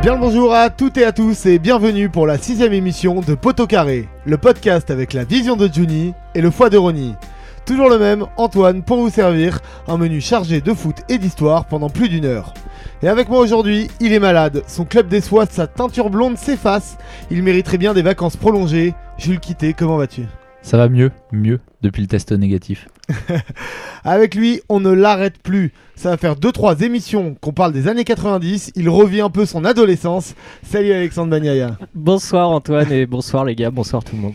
Bien le bonjour à toutes et à tous et bienvenue pour la sixième émission de Poteau Carré, le podcast avec la vision de Juni et le foie de Ronnie. Toujours le même, Antoine, pour vous servir, un menu chargé de foot et d'histoire pendant plus d'une heure. Et avec moi aujourd'hui, il est malade, son club soies, sa teinture blonde s'efface, il mériterait bien des vacances prolongées. Jules Quitté, comment vas-tu? Ça va mieux, mieux, depuis le test négatif. Avec lui, on ne l'arrête plus. Ça va faire 2-3 émissions qu'on parle des années 90. Il revit un peu son adolescence. Salut Alexandre Bagnaia. Bonsoir Antoine et bonsoir les gars, bonsoir tout le monde.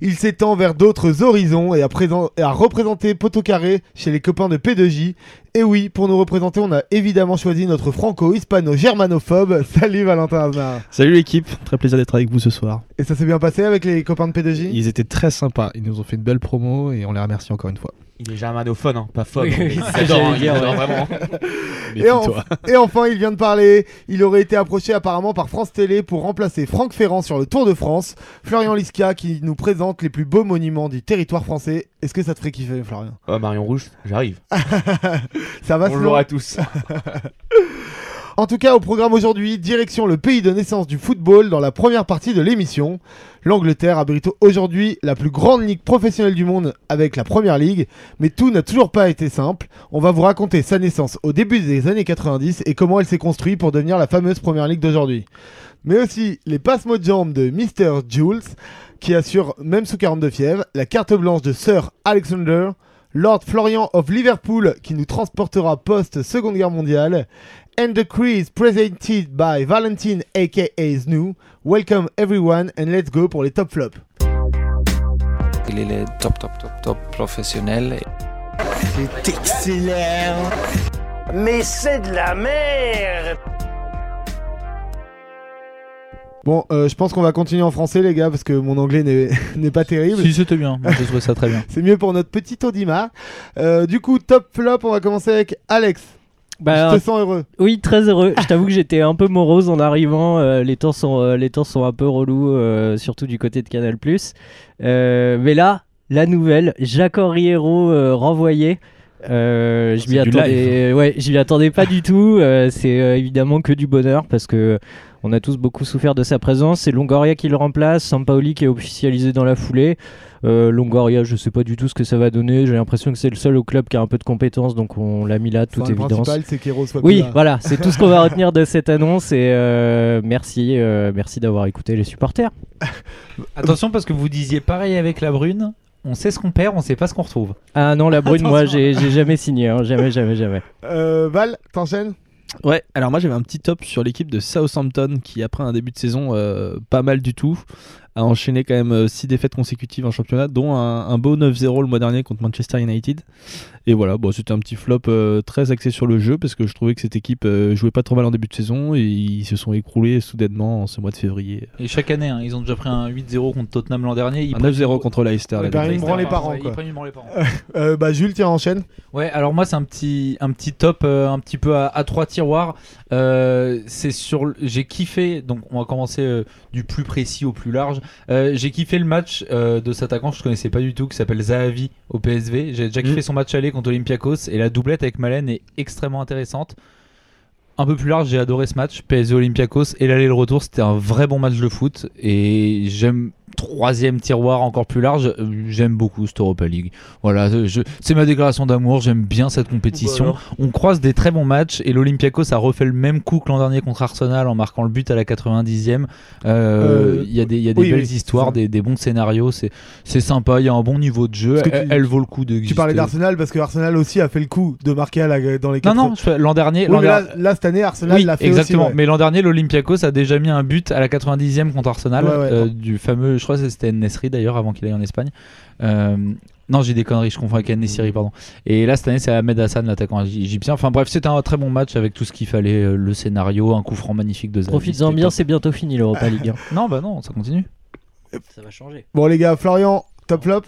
Il s'étend vers d'autres horizons et a, présent- a représenté Poteau Carré chez les copains de P2J. Et oui, pour nous représenter, on a évidemment choisi notre franco-hispano-germanophobe. Salut Valentin Aznar. Salut l'équipe, très plaisir d'être avec vous ce soir. Et ça s'est bien passé avec les copains de P2J Ils étaient très sympas, ils nous ont fait une belle promo et on les remercie encore une fois. Il est germanophone, hein, pas phobe. Oui, dire, vraiment. Et, en- et enfin, il vient de parler. Il aurait été approché apparemment par France Télé pour remplacer Franck Ferrand sur le Tour de France. Florian Lisca qui nous présente les plus beaux monuments du territoire français. Est-ce que ça te ferait kiffer, Florian? Marion Rouge, j'arrive. Ça va Bonjour à tous. En tout cas, au programme aujourd'hui, direction le pays de naissance du football dans la première partie de l'émission. L'Angleterre abrite aujourd'hui la plus grande ligue professionnelle du monde avec la Première Ligue, mais tout n'a toujours pas été simple. On va vous raconter sa naissance au début des années 90 et comment elle s'est construite pour devenir la fameuse Première Ligue d'aujourd'hui. Mais aussi les passements de jambes de Mr. Jules, qui assure, même sous 42 fièvres, la carte blanche de Sir Alexander, Lord Florian of Liverpool, qui nous transportera post-Seconde Guerre mondiale, and the quiz presented by Valentine aka Znou. Welcome everyone and let's go pour les top flops. Il est le top, top, top, top professionnel. C'est excellent. Mais c'est de la merde. Bon, euh, je pense qu'on va continuer en français les gars parce que mon anglais n'est pas terrible. Si c'était bien, moi j'ai trouvé ça très bien. C'est mieux pour notre petit Audima. Euh, du coup, top flop, on va commencer avec Alex. Bah, je te sens heureux. oui, très heureux. Je t'avoue que j'étais un peu morose en arrivant. euh, les, temps sont, euh, les temps sont un peu relous, euh, surtout du côté de Canal. Euh, mais là, la nouvelle, Jacques euh, renvoyé. Euh, je m'y attendais, ouais, je m'y attendais pas du tout. Euh, c'est euh, évidemment que du bonheur parce que on a tous beaucoup souffert de sa présence. C'est Longoria qui le remplace, Sampaoli qui est officialisé dans la foulée. Euh, Longoria, je sais pas du tout ce que ça va donner. J'ai l'impression que c'est le seul au club qui a un peu de compétences, donc on l'a mis là, de toute Enfin, le évidence. principal, c'est qu'Hero soit Oui, voilà, c'est tout ce qu'on va retenir de cette annonce et euh, merci, euh, merci d'avoir écouté les supporters. Attention parce que vous disiez pareil avec la brune. On sait ce qu'on perd, on sait pas ce qu'on retrouve. Ah non, la brune, moi j'ai j'ai jamais signé, hein, jamais, jamais, jamais. Euh, Val, t'enchaînes? Ouais, alors moi j'avais un petit top sur l'équipe de Southampton qui après un début de saison euh, pas mal du tout a enchaîné quand même 6 défaites consécutives en championnat dont un, un beau 9-0 le mois dernier contre Manchester United. Et voilà, bon, c'était un petit flop euh, très axé sur le jeu parce que je trouvais que cette équipe euh, jouait pas trop mal en début de saison et ils se sont écroulés soudainement en ce mois de février. Et chaque année, hein, ils ont déjà pris un 8-0 contre Tottenham l'an dernier. Ils Un prennent- 9-0 contre Leicester. Ils prennent une branle les parents. euh, Bah Jules, tiens, enchaîne. Ouais, alors moi c'est un petit un petit top euh, un petit peu à, à trois tiroirs. Euh, c'est sur j'ai kiffé donc on va commencer euh, du plus précis au plus large. Euh, j'ai kiffé le match euh, de cet attaquant que je connaissais pas du tout qui s'appelle Zahavi au PSV. J'ai déjà kiffé son match aller contre Olympiakos et la doublette avec Malen est extrêmement intéressante. Un peu plus large, j'ai adoré ce match PSV Olympiakos et l'aller le retour, c'était un vrai bon match de foot et j'aime troisième tiroir encore plus large, euh, j'aime beaucoup cette Europa League. Voilà, je- c'est ma déclaration d'amour, j'aime bien cette compétition. On croise des très bons matchs et l'Olympiakos a refait le même coup que l'an dernier contre Arsenal en marquant le but à la 90e. Euh, Euh, Il y a des, y a des oui, belles oui, histoires, des, des bons scénarios, c'est c'est sympa, il y a un bon niveau de jeu, elle, tu- elle vaut le coup de Tu parlais d'Arsenal parce que Arsenal aussi a fait le coup de marquer à la- dans les Non, 80. non, fais- l'an dernier. Oui, là, cette année, Arsenal oui, l'a fait exactement. aussi. ouais. Mais l'an dernier, l'Olympiakos a déjà mis un but à la 90e contre Arsenal, Ouais, ouais. euh, du fameux, je crois que c'était Nesri d'ailleurs, avant qu'il aille en Espagne. Euh, non, j'ai des conneries, je confonds avec Nesiri, pardon. Et là, cette année, c'est Ahmed Hassan, l'attaquant égyptien. Enfin bref, c'était un très bon match avec tout ce qu'il fallait, euh, le scénario, un coup franc magnifique de Zavi. Profites-en bien, c'est bientôt fini l'Europa League. hein. Non, bah non, ça continue. Ça va changer. Bon, les gars, Florian, top flop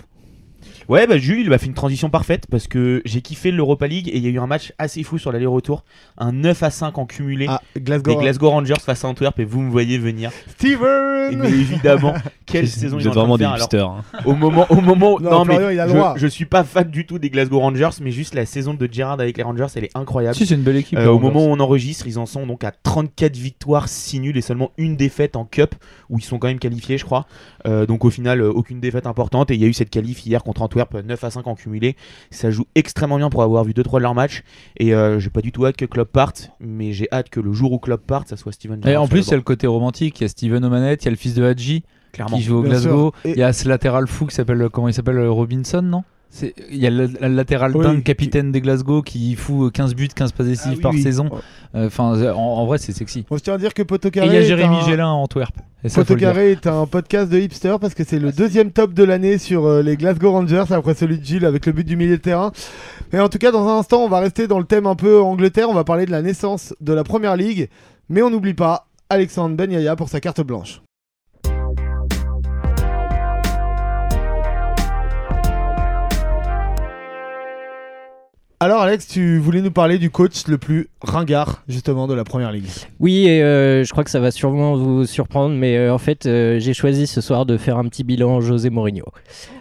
Ouais, bah Jules, il m'a fait une transition parfaite parce que j'ai kiffé l'Europa League et il y a eu un match assez fou sur l'aller-retour. Un 9 à 5 en cumulé Ah, des Glasgow. Glasgow Rangers face à Antwerp et vous me voyez venir. Et Steven mais évidemment, quelle saison Vous il est êtes en train vraiment de des faire. Alors, hipsters. hein. au moment, au moment, Non, non, Florian, mais il a le je, droit. je suis pas fan du tout des Glasgow Rangers, mais juste la saison de Gerrard avec les Rangers, elle est incroyable. Si, c'est une belle équipe. Euh, au Rangers. moment où on enregistre, ils en sont donc à 34 victoires, 6 nuls et seulement une défaite en Cup, où ils sont quand même qualifiés, je crois. Euh, donc au final, euh, aucune défaite importante. Et il y a eu cette qualif hier contre Antwerp, 9 à 5 en cumulé. Ça joue extrêmement bien pour avoir vu 2-3 de leurs matchs. Et euh, j'ai pas du tout hâte que Klopp parte, mais j'ai hâte que le jour où Klopp parte, ça soit Steven Et Gerrard en sur plus, il y a le côté romantique. Il y a Steven O'Manette, il y a le fils de Hadji Clairement. qui joue au Bien Glasgow. Et- Il y a ce latéral fou qui s'appelle comment il s'appelle Robinson, non? C'est- Il y a le, le latéral Oui, dingue, qui- capitaine des Glasgow, qui fout 15 buts, 15 passes décisives Ah oui, par oui. saison. Euh, Enfin, en, en vrai, c'est sexy. On se tient à dire que Poto Et il y a Jérémy un- Gélin à Antwerp. Dire. Carré est un podcast de hipster parce que c'est le deuxième top de l'année sur euh, les Glasgow Rangers après celui de Gilles avec le but du milieu de terrain. Mais en tout cas, dans un instant, on va rester dans le thème un peu Angleterre. On va parler de la naissance de la première ligue. Mais on n'oublie pas Alexandre Ben Yaya pour sa carte blanche. Alors Alex, tu voulais nous parler du coach le plus ringard justement de la première ligue. Oui, et euh, je crois que ça va sûrement vous surprendre, mais euh, en fait, euh, j'ai choisi ce soir de faire un petit bilan José Mourinho.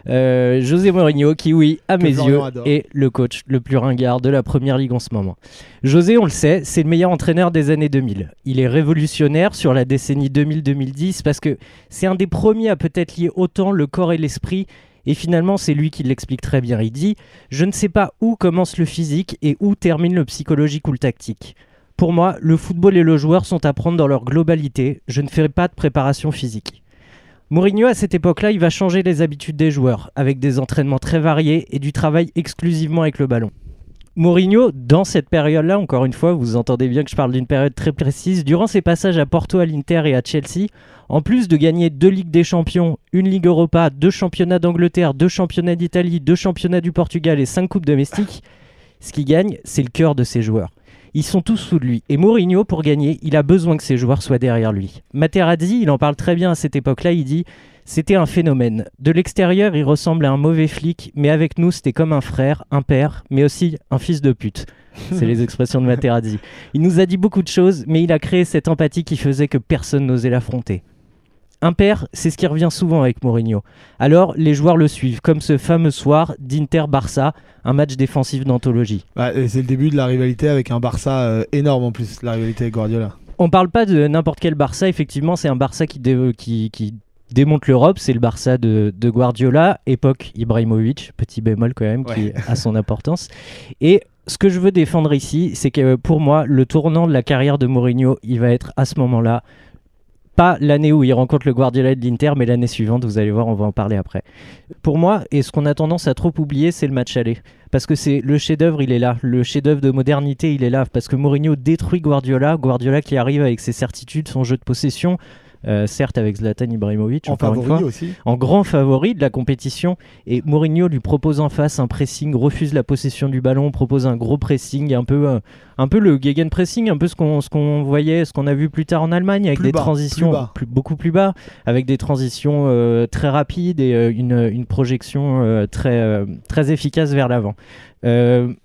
José Mourinho, qui, oui, à mes yeux, est le coach le plus ringard de la première ligue en ce moment. José, on le sait, c'est le meilleur entraîneur des années 2000. Il est révolutionnaire sur la décennie 2000-2010 parce que c'est un des premiers à peut-être lier autant le corps et l'esprit. Et finalement, c'est lui qui l'explique très bien. Il dit Je ne sais pas où commence le physique et où termine le psychologique ou le tactique. Pour moi, le football et le joueur sont à prendre dans leur globalité. Je ne ferai pas de préparation physique. Mourinho, à cette époque-là, il va changer les habitudes des joueurs, avec des entraînements très variés et du travail exclusivement avec le ballon. Mourinho, dans cette période-là, encore une fois, vous entendez bien que je parle d'une période très précise, durant ses passages à Porto, à l'Inter et à Chelsea, en plus de gagner deux Ligues des Champions, une Ligue Europa, deux championnats d'Angleterre, deux championnats d'Italie, deux championnats du Portugal et cinq coupes domestiques, ce qu'il gagne, c'est le cœur de ses joueurs. Ils sont tous sous lui. Et Mourinho, pour gagner, il a besoin que ses joueurs soient derrière lui. Materazzi, il en parle très bien à cette époque-là, il dit C'était un phénomène. De l'extérieur, il ressemble à un mauvais flic, mais avec nous, c'était comme un frère, un père, mais aussi un fils de pute. C'est les expressions de Materazzi. Il nous a dit beaucoup de choses, mais il a créé cette empathie qui faisait que personne n'osait l'affronter. Impair, c'est ce qui revient souvent avec Mourinho. Alors, les joueurs le suivent, comme ce fameux soir d'Inter-Barça, un match défensif d'anthologie. Bah, c'est le début de la rivalité avec un Barça euh, énorme en plus, la rivalité avec Guardiola. On parle pas de n'importe quel Barça, effectivement, c'est un Barça qui, dé- qui, qui démonte l'Europe, c'est le Barça de, de Guardiola, époque Ibrahimovic, petit bémol quand même, qui a son importance. Et ce que je veux défendre ici, c'est que pour moi, le tournant de la carrière de Mourinho, il va être à ce moment-là, pas l'année où il rencontre le Guardiola de l'Inter, mais l'année suivante, vous allez voir, on va en parler après. Pour moi, et ce qu'on a tendance à trop oublier, c'est le match aller. Parce que c'est le chef-d'œuvre, il est là. Le chef-d'œuvre de modernité, il est là. Parce que Mourinho détruit Guardiola. Guardiola qui arrive avec ses certitudes, son jeu de possession. Euh, certes avec Zlatan Ibrahimovic, En encore une fois aussi. en grand favori de la compétition. Et Mourinho lui propose en face un pressing, refuse la possession du ballon, propose un gros pressing, un peu, euh, un peu le gegenpressing, un peu ce qu'on, voyait, ce qu'on a vu plus tard en Allemagne, avec Plus des bas, transitions plus bas. plus- beaucoup plus bas, avec des transitions euh, très rapides et euh, une, une projection très, très efficace vers l'avant.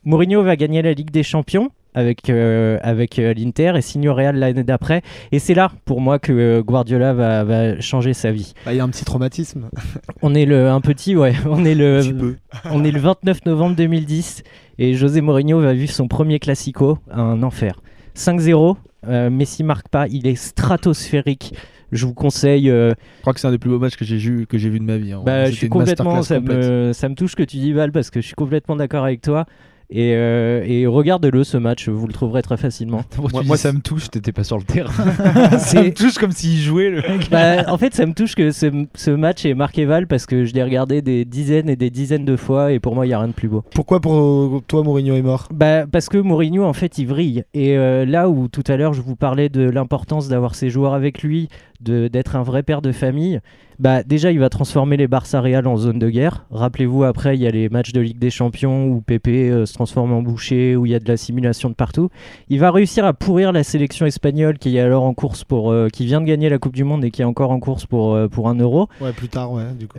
Mourinho va gagner la Ligue des Champions. Avec, euh, avec euh, l'Inter et signe au Real l'année d'après. Et c'est là, pour moi, que euh, Guardiola va, va changer sa vie. Bah, Il y a un petit traumatisme. On est le un petit, ouais. On est le, on est le 29 novembre 2010 et José Mourinho va vivre son premier classico, un enfer. 5-0, euh, Messi marque pas, il est stratosphérique. Je vous conseille. euh, Je crois que c'est un des plus beaux matchs que j'ai vu, que j'ai vu de ma vie. hein. bah, je suis complètement, ça me, ça me touche que tu dis Val parce que je suis complètement d'accord avec toi. Et, euh, et regardez-le ce match, vous le trouverez très facilement. Moi, Moi- tu moi, dis, ça me touche, t'étais pas sur le terrain. ça me C'est- touche comme s'il jouait le mec. Bah, en fait, ça me touche que ce, ce match ait marqué Val parce que je l'ai regardé des dizaines et des dizaines de fois et pour moi, il n'y a rien de plus beau. Pourquoi pour toi Mourinho est mort? Bah, parce que Mourinho, en fait, il vrille. Et euh, là où tout à l'heure, je vous parlais de l'importance d'avoir ses joueurs avec lui, d'être un vrai père de famille, bah déjà il va transformer les Barça Real en zone de guerre. Rappelez-vous après il y a les matchs de Ligue des Champions où Pépé euh, se transforme en boucher, où il y a de la simulation de partout. Il va réussir à pourrir la sélection espagnole qui est alors en course pour, euh, qui vient de gagner la Coupe du Monde et qui est encore en course pour, euh, pour un euro. Ouais, plus tard, ouais, du coup.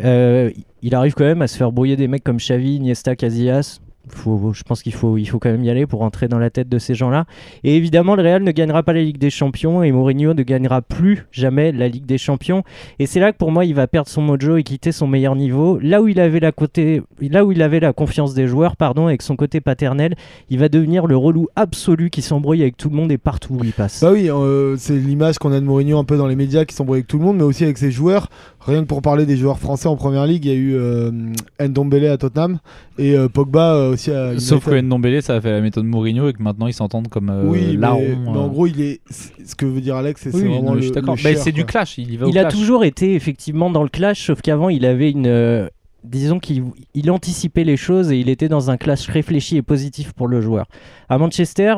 Il arrive quand même à se faire brouiller des mecs comme Xavi, Iniesta, Casillas. Je pense qu'il faut, il quand même y aller pour entrer dans la tête de ces gens-là. Et évidemment, le Real ne gagnera pas la Ligue des Champions et Mourinho ne gagnera plus jamais la Ligue des Champions. Et c'est là que pour moi, il va perdre son mojo et quitter son meilleur niveau. Là où il avait la côté, là où il avait la confiance des joueurs, pardon, avec son côté paternel, il va devenir le relou absolu qui s'embrouille avec tout le monde et partout où il passe. Bah oui, euh, c'est l'image qu'on a de Mourinho un peu dans les médias qui s'embrouille avec tout le monde, mais aussi avec ses joueurs. Rien que pour parler des joueurs français en première ligue, il y a eu euh, Ndombele à Tottenham et euh, Pogba euh, aussi à United. Sauf que Ndombele, ça a fait la méthode Mourinho et que maintenant ils s'entendent comme euh, oui, mais, en gros, il est. Ce que veut dire Alex, c'est Oui, vraiment non, le. je suis d'accord. le Mais cher, c'est du clash, il y va au Il a clash. toujours été effectivement dans le clash, sauf qu'avant il avait une. disons qu'il il anticipait les choses et il était dans un clash réfléchi et positif pour le joueur. À Manchester,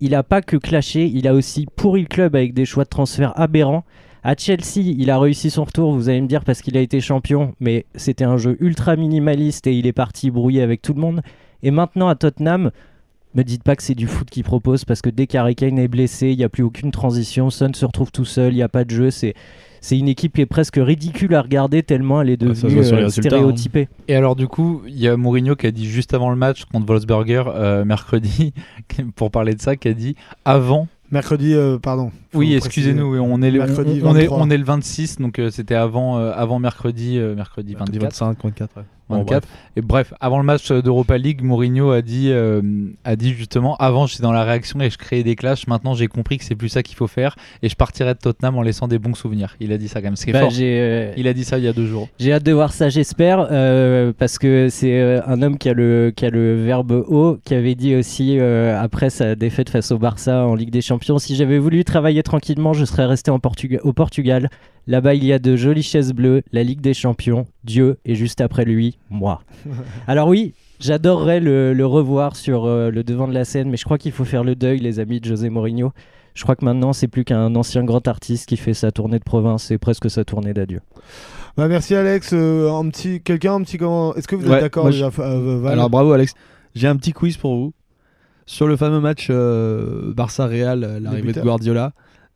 il a pas que clashé, il a aussi pourri le club avec des choix de transfert aberrants. À Chelsea, il a réussi son retour, vous allez me dire, parce qu'il a été champion, mais c'était un jeu ultra minimaliste et il est parti brouiller avec tout le monde. Et maintenant à Tottenham, me dites pas que c'est du foot qu'il propose, parce que dès qu'Harry Kane est blessé, il n'y a plus aucune transition, Son se retrouve tout seul, il n'y a pas de jeu, c'est c'est une équipe qui est presque ridicule à regarder tellement elle est devenue euh, stéréotypée. Et alors du coup, il y a Mourinho qui a dit juste avant le match contre Wolfsberger euh, mercredi, pour parler de ça, qui a dit avant. Mercredi, euh, pardon. Oui, excusez-nous, on est le, Mercredi on, on est, 23. on est le 26, donc euh, c'était avant, euh, avant mercredi, euh, mercredi 24. 25, 24. ouais. Bon, 24. Et bref, avant le match d'Europa League, Mourinho a dit, euh, a dit justement avant j'étais dans la réaction et je créais des clashs. Maintenant j'ai compris que c'est plus ça qu'il faut faire et je partirai de Tottenham en laissant des bons souvenirs. Il a dit ça quand même. Bah, fort. euh, Il a dit ça il y a deux jours. j'ai hâte de voir ça, j'espère, euh, parce que c'est un homme qui a, le, qui a le verbe haut, qui avait dit aussi après sa défaite face au Barça en Ligue des Champions, si j'avais voulu travailler tranquillement, je serais resté en Portuga- au Portugal. Là-bas, il y a de jolies chaises bleues, la Ligue des Champions, Dieu, et juste après lui, moi. Alors oui, j'adorerais le, le revoir sur euh, le devant de la scène, mais je crois qu'il faut faire le deuil, les amis de José Mourinho. Je crois que maintenant, c'est plus qu'un ancien grand artiste qui fait sa tournée de province et presque sa tournée d'adieu. Bah, merci Alex. Euh, un petit, quelqu'un, un petit comment Est-ce que vous êtes Ouais, d'accord moi, déjà, euh, Alors bravo Alex. J'ai un petit quiz pour vous. Sur le fameux match euh, Barça-Real, l'arrivée de. Guardiola,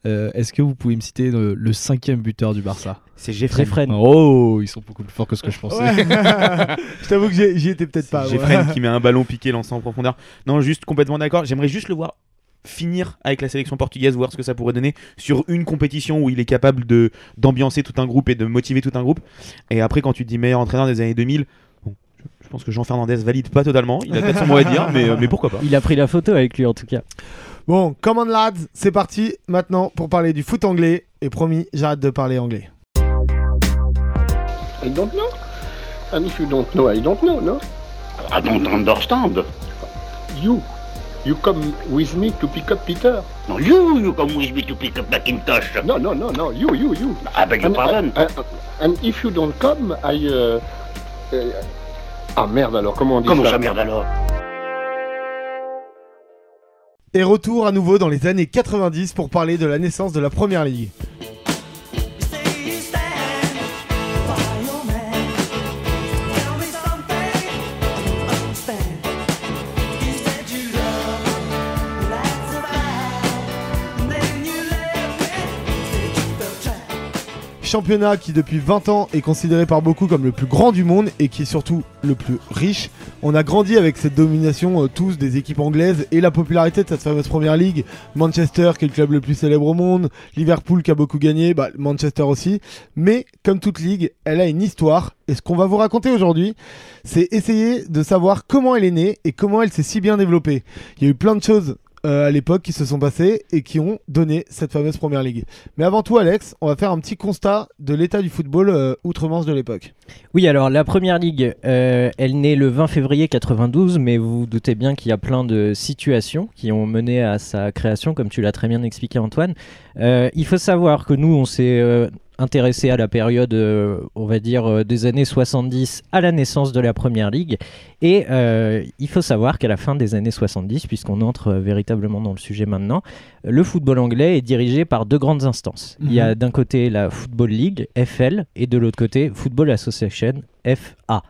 euh, est-ce que vous pouvez me citer le, le cinquième buteur du Barça C'est Jeffrey. Oh, ils sont beaucoup plus forts que ce que je pensais. Ouais. je t'avoue que j'y étais peut-être pas. ouais. Jeffrey qui met un ballon piqué lancé en profondeur. Non, juste complètement d'accord. J'aimerais juste le voir finir avec la sélection portugaise, voir ce que ça pourrait donner sur une compétition où il est capable de d'ambiancer tout un groupe et de motiver tout un groupe. Et après, quand tu te dis meilleur entraîneur des années 2000, bon, je- pense que Jean Fernandez valide pas totalement. Il a peut-être son mot à dire, mais, euh, mais pourquoi pas. Il a pris la photo avec lui en tout cas. Bon, come on lads, c'est parti maintenant pour parler du foot anglais. Et promis, j'arrête de parler anglais. I don't know. And if you don't know, I don't know, no? I don't understand. You. You come with me to pick up Peter. No, you, you come with me to pick up Macintosh. No, no, no, no. You, you, you. I beg your And, pardon. and, and if you don't come, I. Uh, uh, ah merde alors, comment on dit Comment ça? ça, merde alors? Et retour à nouveau dans les années 90 pour parler de la naissance de la première ligue. Championnat qui depuis 20 ans est considéré par beaucoup comme le plus grand du monde et qui est surtout le plus riche. On a grandi avec cette domination euh, tous des équipes anglaises et la popularité de cette fameuse première ligue. Manchester qui est le club le plus célèbre au monde, Liverpool qui a beaucoup gagné, bah, Manchester aussi. Mais comme toute ligue, elle a une histoire et ce qu'on va vous raconter aujourd'hui, c'est essayer de savoir comment elle est née et comment elle s'est si bien développée. Il y a eu plein de choses euh, à l'époque qui se sont passées et qui ont donné cette fameuse première ligue. Mais avant tout, Alex, on va faire un petit constat de l'état du football euh, outre-Manche de l'époque. Oui, alors la première ligue, euh, elle naît le 20 février 92, mais vous vous doutez bien qu'il y a plein de situations qui ont mené à sa création, comme tu l'as très bien expliqué Antoine. Il faut savoir que nous, on s'est... intéressé à la période, euh, on va dire, euh, des années 70 à la naissance de la Première Ligue. Et euh, il faut savoir qu'à la fin des années 70, puisqu'on entre véritablement dans le sujet maintenant, le football anglais est dirigé par deux grandes instances. Il y a d'un côté la Football League, FL, et de l'autre côté Football Association, FA.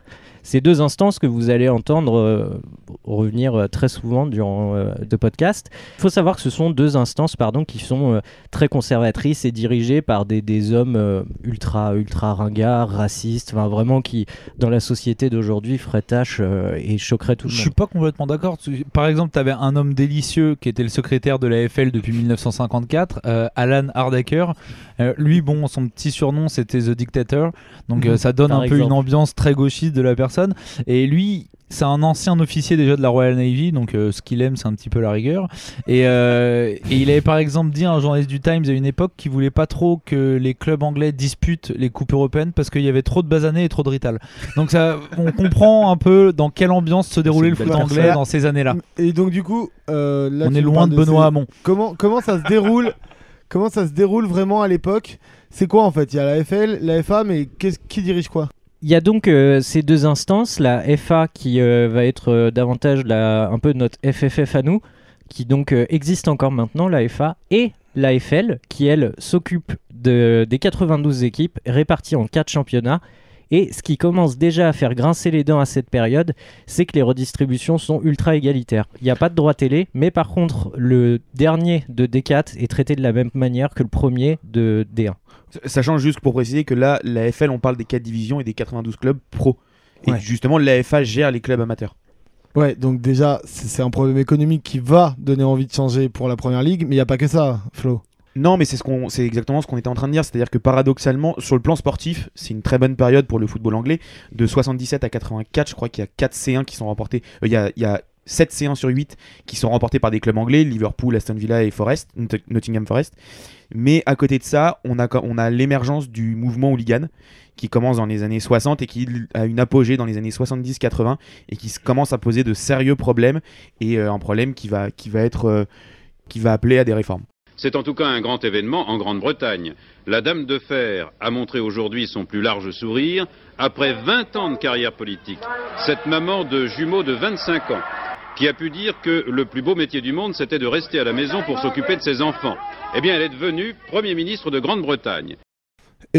Ces deux instances que vous allez entendre euh, revenir euh, très souvent durant euh, de podcasts. Il faut savoir que ce sont deux instances pardon, qui sont euh, très conservatrices et dirigées par des, des hommes ultra, ultra ringards, racistes, vraiment qui, dans la société d'aujourd'hui, feraient tâche et choqueraient tout le Je monde. suis pas complètement d'accord. Par exemple, tu avais un homme délicieux qui était le secrétaire de la FL depuis 1954, euh, Alan Hardaker. Euh, lui, bon, son petit surnom c'était The Dictator, donc euh, ça donne un peu une ambiance très gauchiste de la personne. Et lui, c'est un ancien officier déjà de la Royal Navy, donc euh, ce qu'il aime, c'est un petit peu la rigueur. Et, euh, et il avait par exemple dit à un journaliste du Times à une époque qu'il voulait pas trop que les clubs anglais disputent les coupes européennes parce qu'il y avait trop de basanés et trop de rital. Donc ça, on comprend un peu dans quelle ambiance se déroulait le foot anglais personne. dans ces années-là. Et donc du coup, euh, là, On est loin de Benoît ces- Hamon. Comment comment ça se déroule Comment ça se déroule vraiment à l'époque? C'est quoi en fait? Il y a la FL, la FA, mais qu'est-ce qui dirige quoi? Il y a donc euh, ces deux instances, la FA qui euh, va être euh, davantage un peu notre FFF à nous, qui donc existe encore maintenant, la FA, et la FL qui elle s'occupe de, des 92 équipes réparties en 4 championnats. Et ce qui commence déjà à faire grincer les dents à cette période, c'est que les redistributions sont ultra égalitaires. Il n'y a pas de droit télé, mais par contre, le dernier de D4 est traité de la même manière que le premier de D1. Sachant juste pour préciser que là, la FL, on parle des 4 divisions et des 92 clubs pro. Et Ouais. justement, la FA gère les clubs amateurs. Ouais, donc déjà, c'est c'est un problème économique qui va donner envie de changer pour la première ligue, mais il n'y a pas que ça, Flo. Non, mais c'est ce qu'on, c'est exactement ce qu'on était en train de dire, c'est-à-dire que paradoxalement, sur le plan sportif, c'est une très bonne période pour le football anglais. De 77 à 84, je crois qu'il y a 4 C1 qui sont remportés. euh, il y a, il y a 7 C1 sur 8 qui sont remportés par des clubs anglais, Liverpool, Aston Villa et Forest, Not- Nottingham Forest. Mais à côté de ça, on a, l'émergence du mouvement hooligan qui commence dans les années 60 et qui a une apogée dans les années 70-80 et qui commence à poser de sérieux problèmes et euh, un problème qui va, qui va euh, qui va appeler à des réformes. C'est en tout cas un grand événement en Grande-Bretagne. La Dame de Fer a montré aujourd'hui son plus large sourire après 20 ans de carrière politique. Cette maman de jumeaux de 25 ans qui a pu dire que le plus beau métier du monde c'était de rester à la maison pour s'occuper de ses enfants. Eh bien, elle est devenue Premier ministre de Grande-Bretagne.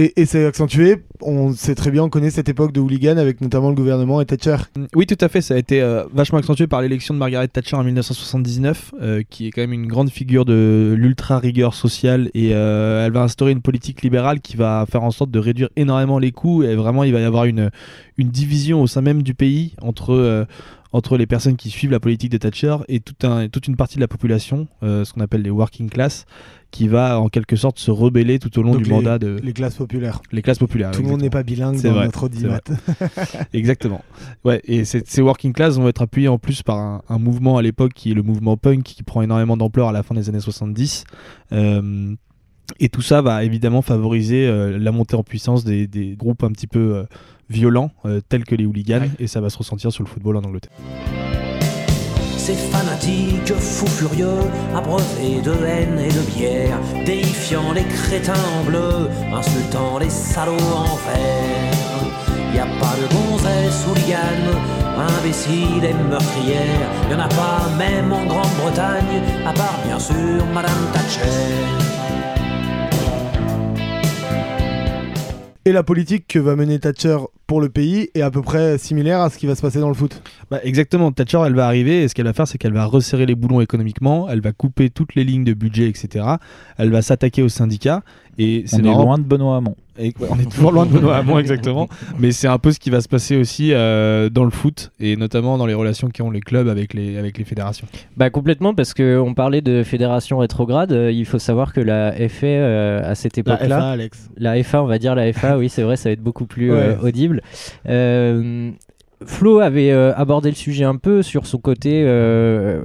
Et, c'est accentué, on sait très bien, on connaît cette époque de hooligan avec notamment le gouvernement et Thatcher. Oui, tout à fait. Ça a été euh, vachement accentué par l'élection de Margaret Thatcher en 1979, euh, qui est quand même une grande figure de l'ultra rigueur sociale. Et euh, elle va instaurer une politique libérale qui va faire en sorte de réduire énormément les coûts. Et vraiment, il va y avoir une, une division au sein même du pays entre. Entre les personnes qui suivent la politique de Thatcher et tout un- toute une partie de la population, euh, ce qu'on appelle les working class, qui va en quelque sorte se rebeller tout au long Donc du les- mandat de Les classes populaires. les classes populaires. Tout le monde n'est pas bilingue dans vrai, notre audimat. Exactement. Ouais, et ces, ces working class vont être appuyés en plus par un, un mouvement à l'époque qui est le mouvement punk qui prend énormément d'ampleur à la fin des années 70. Euh, et tout ça va évidemment favoriser euh, la montée en puissance des, des groupes un petit peu euh, violents euh, tels que les hooligans et ça va se ressentir sur le football en Angleterre. Ces fanatiques fous furieux, abreuvés de haine et de bière, déifiant les crétins en bleu, insultant les salauds en vert. Y a pas de gonzesse hooligan, imbécile et meurtrière, y en a pas même en Grande-Bretagne, à part bien sûr Madame Thatcher. Et la politique que va mener Thatcher pour le pays est à peu près similaire à ce qui va se passer dans le foot. Bah, exactement, Thatcher elle va arriver et ce qu'elle va faire c'est qu'elle va resserrer les boulons économiquement, elle va couper toutes les lignes de budget etc. Elle va s'attaquer aux syndicats et c'est On est marrant- loin de Benoît Hamon. Et- ouais, on est toujours loin de Benoît Hamon exactement, mais c'est un peu ce qui va se passer aussi euh, dans le foot et notamment dans les relations qu'ont les clubs avec les, avec les fédérations. Bah complètement parce que on parlait de fédération rétrograde. euh, il faut savoir que la FA euh, à cette La époque-là, FA, Alex. la FA, on va dire la FA, oui c'est vrai, ça va être beaucoup plus Ouais. euh, Euh, Flo avait euh, abordé le sujet un peu sur son côté euh,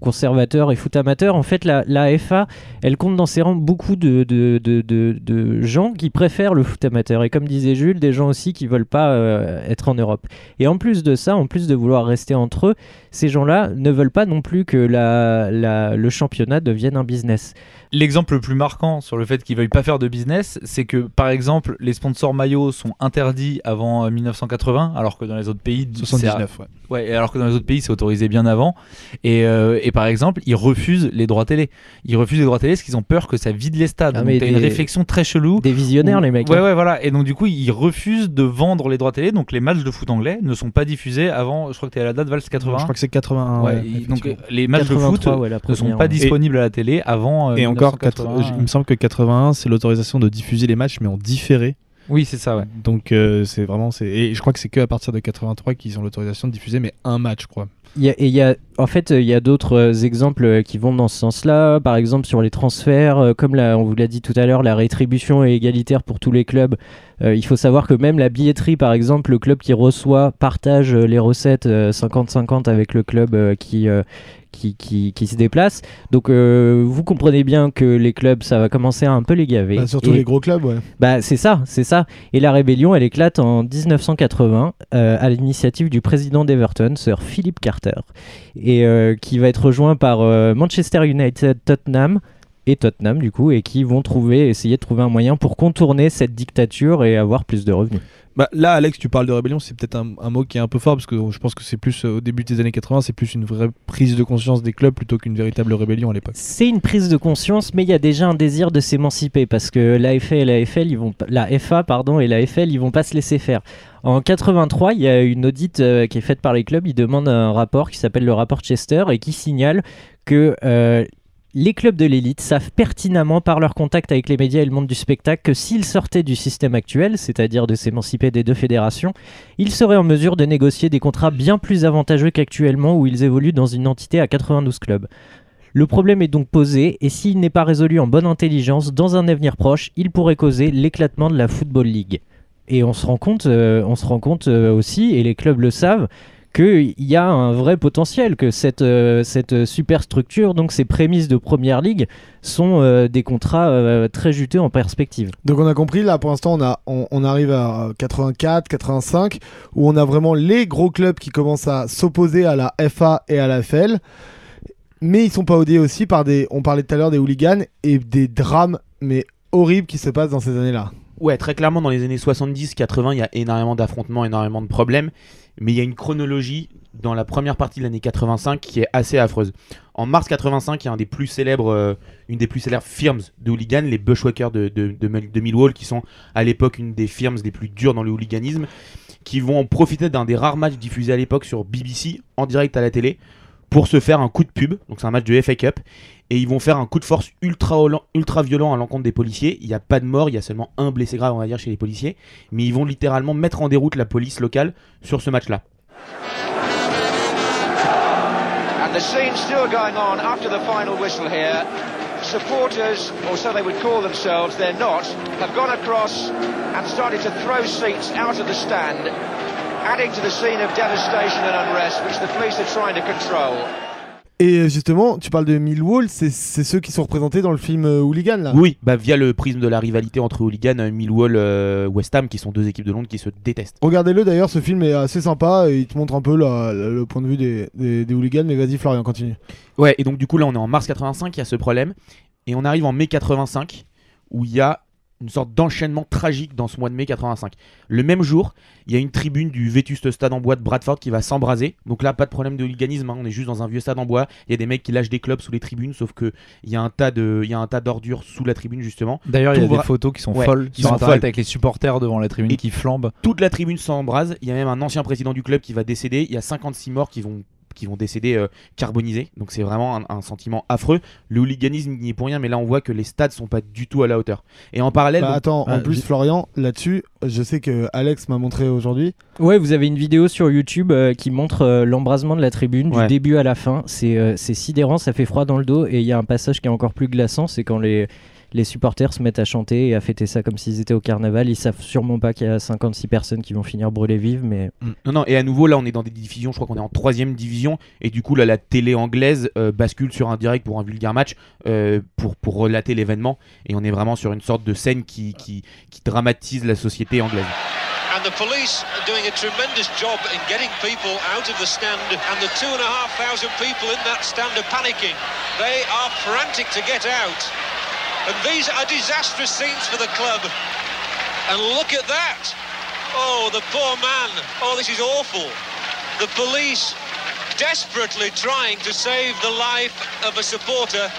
conservateur et foot amateur. En fait, la, FA, elle compte dans ses rangs beaucoup de, de, de, de- gens qui préfèrent le foot amateur. Et comme disait Jules, des gens aussi qui veulent pas euh, être en Europe. Et en plus de ça, en plus de vouloir rester entre eux, ces gens-là ne veulent pas non plus que la, la- le championnat devienne un business. L'exemple le plus marquant sur le fait qu'ils veuillent pas faire de business, c'est que par exemple les sponsors maillots sont interdits avant euh, 1980, alors que dans les autres pays, c'est- 79, ouais. Ouais, alors que dans les autres pays, c'est autorisé bien avant. Et, euh, et par exemple, ils refusent les droits télé. Ils refusent les droits télé parce qu'ils ont peur que ça vide les stades. Ah, donc t'as une réflexion très chelou. Des visionnaires, où- les mecs. Ouais, hein. ouais, voilà. Et donc du coup, ils refusent de vendre les droits télé. Donc les matchs de foot anglais ne sont pas diffusés avant. Je crois que t'es à la date Vals 80. Je crois que c'est 81. Ouais, ouais, ils- donc les matchs de 83, foot ouais, ne sont pas ouais. disponibles à la télé avant. euh, Et encore, 1980. quatre- il me semble que 81, c'est l'autorisation de diffuser les matchs, mais en différé. Oui, c'est ça, ouais. Donc euh, c'est vraiment, c'est et je crois que c'est que à partir de 83 qu'ils ont l'autorisation de diffuser, mais un match, je crois. Il y a- et il y a, en fait, euh, il y a d'autres euh, exemples qui vont dans ce sens-là. Par exemple, sur les transferts, comme la- on vous l'a dit tout à l'heure, la rétribution est égalitaire pour tous les clubs. Euh, il faut savoir que même la billetterie, par exemple, le club qui reçoit partage les recettes euh, 50-50 avec le club qui, euh, qui, qui, qui se déplace. Donc, euh, vous comprenez bien que les clubs, ça va commencer à un peu les gaver. Bah, surtout Et- les gros clubs, ouais. bah, c'est ça, c'est ça. Et la rébellion, elle éclate en 1980 euh, à l'initiative du président d'Everton, Sir Philip Carter, et euh, qui va être rejoint par Manchester United, Tottenham et Tottenham du coup, et qui vont trouver, essayer de trouver un moyen pour contourner cette dictature et avoir plus de revenus. Bah, là, Alex, tu parles de rébellion, c'est peut-être un, un mot qui est un peu fort parce que je pense que c'est plus euh, au début des années 80, c'est plus une vraie prise de conscience des clubs plutôt qu'une véritable rébellion à l'époque. C'est une prise de conscience, mais il y a déjà un désir de s'émanciper parce que la FA et la FL, ils vont, la FA pardon et la FL, ils vont pas se laisser faire. En 83, il y a une audite euh, qui est faite par les clubs. Ils demandent un rapport qui s'appelle le rapport Chester et qui signale que euh, les clubs de l'élite savent pertinemment par leur contact avec les médias et le monde du spectacle que s'ils sortaient du système actuel, c'est-à-dire de s'émanciper des deux fédérations, ils seraient en mesure de négocier des contrats bien plus avantageux qu'actuellement où ils évoluent dans une entité à 92 clubs. Le problème est donc posé et s'il n'est pas résolu en bonne intelligence, dans un avenir proche, il pourrait causer l'éclatement de la Football League. Et on se rend compte, euh, on se rend compte euh, aussi, et les clubs le savent, qu'il y a un vrai potentiel, que cette, euh, cette superstructure, donc ces prémices de Première Ligue, sont euh, des contrats euh, très juteux en perspective. Donc on a compris, là pour l'instant on, a, on, on arrive à 84, 85, où on a vraiment les gros clubs qui commencent à s'opposer à la FA et à la FL. Mais ils sont pas odiés aussi par des, on parlait tout à l'heure des hooligans et des drames, mais horribles qui se passent dans ces années-là. Ouais, très clairement, dans les années 70-80, il y a énormément d'affrontements, énormément de problèmes. Mais il y a une chronologie dans la première partie de l'année 85 qui est assez affreuse. En mars 85, il y a euh, une des plus célèbres firms de hooligans, les Bushwhackers de Millwall, qui sont à l'époque une des firms les plus dures dans le hooliganisme, qui vont profiter d'un des rares matchs diffusés à l'époque sur BBC en direct à la télé pour se faire un coup de pub. Donc c'est un match de FA Cup. Et ils vont faire un coup de force ultra, ultra violent à l'encontre des policiers. Il n'y a pas de mort, il y a seulement un blessé grave, on va dire, chez les policiers. Mais ils vont littéralement mettre en déroute la police locale sur ce match-là. And the scene's still going on after the final whistle here. Supporters, or so they would call themselves, they're not, have gone across and started to throw seats out of the stand, adding to the scene of devastation and unrest which the police are trying to control. Et justement, tu parles de Millwall, c'est ceux qui sont représentés dans le film euh, Hooligan là. Oui, bah via le prisme de la rivalité entre hooligans, euh, Millwall, euh, West Ham, qui sont deux équipes de Londres qui se détestent. Regardez-le d'ailleurs, ce film est assez sympa et il te montre un peu la- la- le point de vue des, des, des hooligans. Mais vas-y Florian, continue. Ouais, et donc du coup là on est en mars 85, il y a ce problème, et on arrive en mai 85, où il y a une sorte d'enchaînement tragique dans ce mois de mai 85. Le même jour, il y a une tribune du vétuste stade en bois de Bradford qui va s'embraser. Donc là, pas de problème de hooliganisme, hein, on est juste dans un vieux stade en bois. Il y a des mecs qui lâchent des clubs sous les tribunes, sauf que il y a un tas de, il y a un tas d'ordures sous la tribune justement. D'ailleurs, il y a des photos qui sont Ouais, folles qui sont folles. avec les supporters devant la tribune Et- qui flambent. Toute la tribune s'embrase. Il y a même un ancien président du club qui va décéder. Il y a 56 morts qui vont qui vont décéder euh, carbonisés. Donc c'est vraiment un, un sentiment affreux. Le hooliganisme n'y est pour rien, mais là on voit que les stades sont pas du tout à la hauteur. Et en parallèle, Bah, donc- attends, en Ah, plus Florian, là-dessus, je sais que Alex m'a montré aujourd'hui. Ouais, vous avez une vidéo sur YouTube euh, qui montre euh, l'embrasement de la tribune Ouais. du début à la fin. C'est euh, c'est sidérant, ça fait froid dans le dos et il y a un passage qui est encore plus glaçant, c'est quand les les supporters se mettent à chanter et à fêter ça comme s'ils étaient au carnaval. Ils savent sûrement pas qu'il y a 56 personnes qui vont finir brûlées vives, mais Non, non, et à nouveau, là, on est dans des divisions, je crois qu'on est en troisième division, et du coup, là, la télé anglaise euh, bascule sur un direct pour un vulgaire match euh, pour, pour relater l'événement, et on est vraiment sur une sorte de scène qui, qui, qui dramatise la société anglaise. And the police are doing a tremendous job in getting people out of the stand, and the two and a half thousand people in that stand are panicking. They are frantic to get out. And these are disastrous scenes for the club. And look at that! Oh, the poor man. Oh, this is awful. The police desperately trying to save the life of a supporter.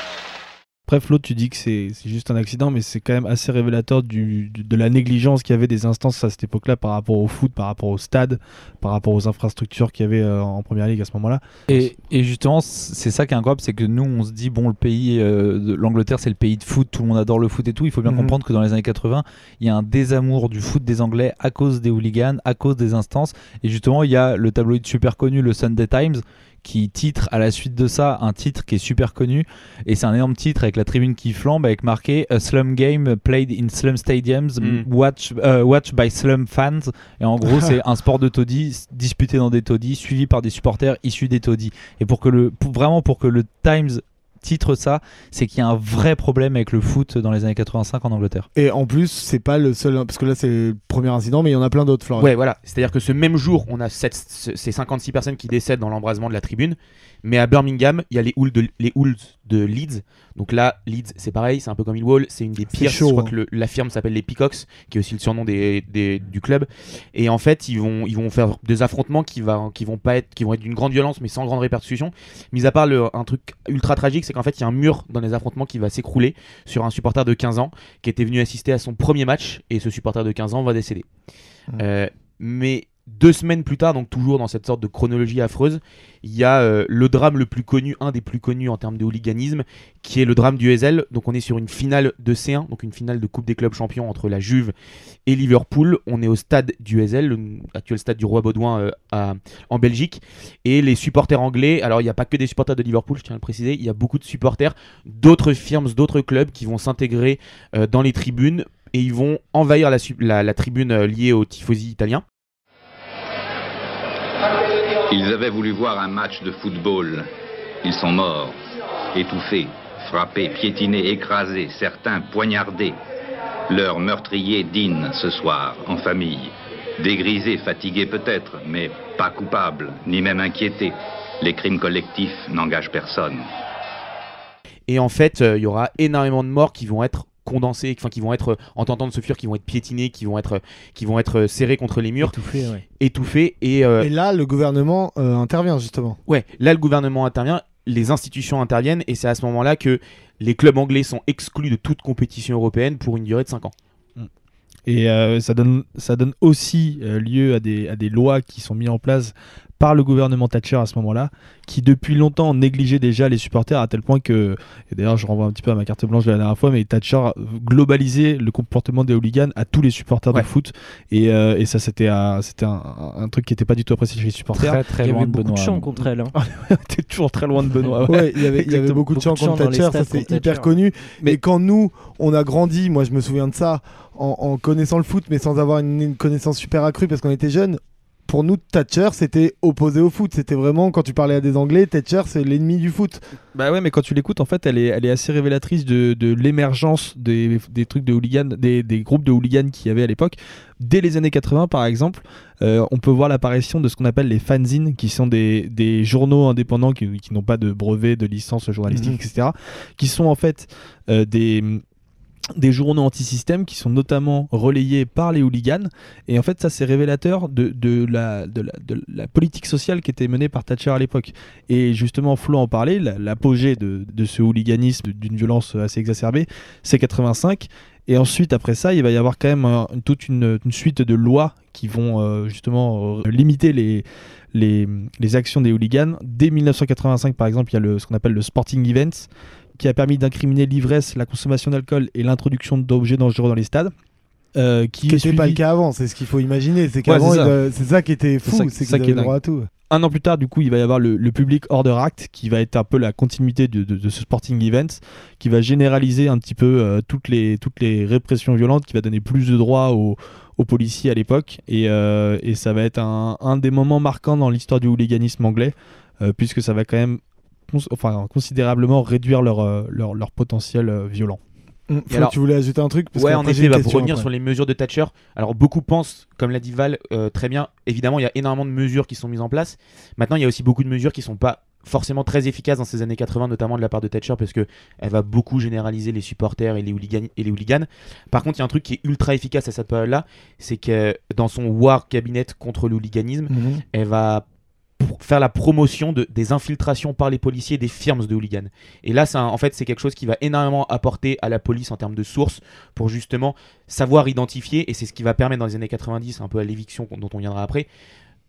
Bref, l'autre, tu dis que c'est juste un accident, mais c'est quand même assez révélateur du, du- de la négligence qu'il y avait des instances à cette époque-là par rapport au foot, par rapport au stade, par rapport aux infrastructures qu'il y avait euh, en première ligue à ce moment-là. Et, et justement, c'est ça qui est incroyable, c'est que nous, on se dit, bon, le pays, euh, de l'Angleterre, c'est le pays de foot, tout le monde adore le foot et tout. Il faut bien Mhm. comprendre que dans les années 80, il y a un désamour du foot des Anglais à cause des hooligans, à cause des instances. Et justement, il y a le tabloïd super connu, le Sunday Times, qui titre à la suite de ça un titre qui est super connu. Et c'est un énorme titre avec la tribune qui flambe, avec marqué A Slum Game Played in Slum Stadiums, Mm. watch, euh, watched by Slum Fans. Et en gros, c'est un sport de taudis disputé dans des taudis, suivi par des supporters issus des taudis. Et pour que le, pour- vraiment pour que le Times titre ça, c'est qu'il y a un vrai problème avec le foot dans les années 85 en Angleterre. Et en plus, c'est pas le seul, parce que là c'est le premier incident, mais il y en a plein d'autres, Florian. Ouais, voilà. C'est-à-dire que ce même jour, on a ces 56 personnes qui décèdent dans l'embrasement de la tribune. Mais à Birmingham, il y a les Hools de, les Hools de Leeds. Donc là, Leeds, c'est pareil, c'est un peu comme Millwall. C'est une des pires. chaud, je crois hein. que le- la firme s'appelle les Peacocks, qui est aussi le surnom des, des- du club. Et en fait, ils vont, ils vont faire des affrontements qui, va, qui vont pas être, qui vont être d'une grande violence, mais sans grande répercussion. Mis à part le, un truc ultra tragique, c'est qu'en fait, il y a un mur dans les affrontements qui va s'écrouler sur un supporter de 15 ans qui était venu assister à son premier match. Et ce supporter de 15 ans va décéder. Euh, mais deux semaines plus tard, donc toujours dans cette sorte de chronologie affreuse, il y a euh, le drame le plus connu, un des plus connus en termes de hooliganisme, qui est le drame du Hazel. Donc on est sur une finale de C1, donc une finale de Coupe des clubs champions entre la Juve et Liverpool. On est au stade du Hazel, le actuel stade du Roi Baudouin euh, en Belgique. Et les supporters anglais, alors il n'y a pas que des supporters de Liverpool, je tiens à le préciser, il y a beaucoup de supporters d'autres firmes, d'autres clubs qui vont s'intégrer euh, dans les tribunes et ils vont envahir la, la- tribune liée au tifosi italien. Ils avaient voulu voir un match de football. Ils sont morts, étouffés, frappés, piétinés, écrasés, certains poignardés. Leur meurtrier dîne ce soir, en famille. Dégrisés, fatigués peut-être, mais pas coupables, ni même inquiétés. Les crimes collectifs n'engagent personne. Et en fait, euh, il y aura énormément de morts qui vont être condensés, enfin qui vont être euh, en tentant de se fuir, qui vont être piétinés, qui vont être, euh, qui vont être euh, serrés contre les murs, Étouffés, ouais. étouffés. Et, euh, Et là, le gouvernement euh, intervient justement. ouais, là le gouvernement intervient, les institutions interviennent, et c'est à ce moment-là que les clubs anglais sont exclus de toute compétition européenne pour une durée de 5 ans. Et euh, ça, donne, ça donne aussi euh, lieu à des, à des lois qui sont mises en place par le gouvernement Thatcher à ce moment-là, qui depuis longtemps négligeait déjà les supporters à tel point que, et d'ailleurs je renvoie un petit peu à ma carte blanche de la dernière fois, mais Thatcher globalisait le comportement des hooligans à tous les supporters Ouais. de foot, et, euh, et ça c'était un, c'était un, un truc qui n'était pas du tout apprécié chez les supporters. Très très Il y loin avait de beaucoup Benoît. de chants contre elle. hein. T'es toujours très loin de Benoît. ouais. Ouais, il y avait, il y avait Exactement. beaucoup de chants de contre Thatcher, ça c'est hyper Thatcher. connu. Mais- quand nous, on a grandi, moi je me souviens de ça, en, en connaissant le foot, mais sans avoir une, une connaissance super accrue parce qu'on était jeunes. Pour nous, Thatcher, c'était opposé au foot. C'était vraiment, quand tu parlais à des Anglais, Thatcher, c'est l'ennemi du foot. Bah ouais, mais quand tu l'écoutes, en fait, elle est, elle est assez révélatrice de, de l'émergence des, des trucs de hooligans, des, des groupes de hooligans qu'il y avait à l'époque. Dès les années 80, par exemple, euh, on peut voir l'apparition de ce qu'on appelle les fanzines, qui sont des, des journaux indépendants qui, qui n'ont pas de brevet, de licence journalistique, Mhm. etc. Qui sont en fait euh, des des journaux anti-système qui sont notamment relayés par les hooligans. Et en fait ça c'est révélateur de, la, politique sociale qui était menée par Thatcher à l'époque. Et justement Flo en parlait la- l'apogée de, ce hooliganisme d'une violence assez exacerbée c'est 85 et ensuite après ça il va y avoir quand même toute une, suite de lois qui vont euh, justement euh, limiter les, les, les actions des hooligans. Dès 1985 par exemple il y a le, ce qu'on appelle le sporting events qui a permis d'incriminer l'ivresse, la consommation d'alcool et l'introduction d'objets dangereux dans les stades. Euh, qui n'était pas le suivi- cas avant, c'est ce qu'il faut imaginer. C'est Ouais, c'est ça. euh, c'est qui était C'est fou, ça- c'est ça qu'ils qui est avaient droit à tout. un an plus tard, du coup, il va y avoir le, le Public Order Act, qui va être un peu la continuité de, de- de ce sporting event, qui va généraliser un petit peu euh, toutes, les, toutes les répressions violentes, qui va donner plus de droits aux, aux policiers à l'époque. Et, euh, et ça va être un, un des moments marquants dans l'histoire du hooliganisme anglais, euh, puisque ça va quand même cons- enfin, considérablement réduire leur, euh, leur, leur potentiel euh, violent. Hum, alors- tu voulais ajouter un truc Parce ouais, en effet, bah, pour revenir après. sur les mesures de Thatcher, alors beaucoup pensent, comme l'a dit Val, euh, très bien, évidemment, il y a énormément de mesures qui sont mises en place. Maintenant, il y a aussi beaucoup de mesures qui sont pas forcément très efficaces dans ces années 80, notamment de la part de Thatcher, parce que elle va beaucoup généraliser les supporters et les hooligans. Et les hooligans. Par contre, il y a un truc qui est ultra efficace à cette période-là, c'est que dans son War Cabinet contre le hooliganisme, Mhm. elle va faire la promotion de, des infiltrations par les policiers des firmes de hooligans. Et là, en fait, c'est quelque chose qui va énormément apporter à la police en termes de sources pour justement savoir identifier, et c'est ce qui va permettre dans les années 90, un peu à l'éviction dont on viendra après,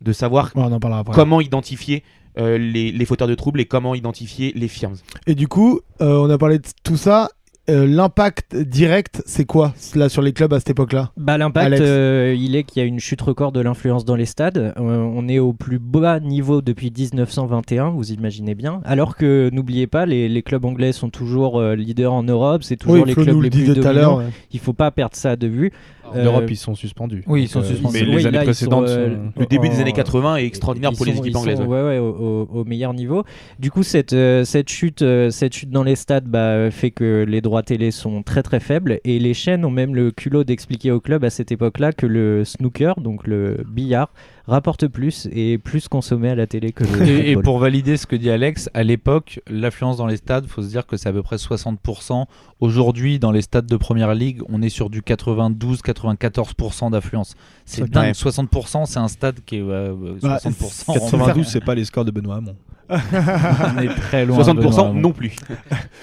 de savoir Ouais, comment identifier euh, les, les fauteurs de troubles et comment identifier les firmes. Et du coup, euh, on a parlé de tout ça. Euh, L'impact direct, c'est quoi là sur les clubs à cette époque-là Bah, L'impact, euh, il est qu'il y a une chute record de l'influence dans les stades. Euh, on est au plus bas niveau depuis 1921, vous imaginez bien. Alors que, n'oubliez pas, les, les clubs anglais sont toujours leaders en Europe, c'est toujours Oui, les clubs le les plus dominants. ouais. Il faut pas perdre ça de vue. En Euh, Europe, ils sont suspendus. oui, ils sont euh, suspendus. Mais les années précédentes. sont, euh, Le début des en- années 80 est extraordinaire ils pour les équipes anglaises. ouais. ouais, ouais, au, meilleur niveau. Du coup, cette, cette, chute, cette chute dans les stades bah, fait que les droits télé sont très très faibles et les chaînes ont même le culot d'expliquer au club à cette époque-là que le snooker, donc le billard, rapporte plus et est plus consommé à la télé que le Et, et pour valider ce que dit Alex, à l'époque, l'affluence dans les stades, faut se dire que c'est à peu près 60%. Aujourd'hui, dans les stades de première ligue, on est sur du 92-94% d'affluence. C'est dingue. ouais. 60%, c'est un stade qui est euh, euh, Bah, 60%. 92, c'est pas les scores de Benoît Hamon. on est très loin. 60% Benoît Hamon. non plus.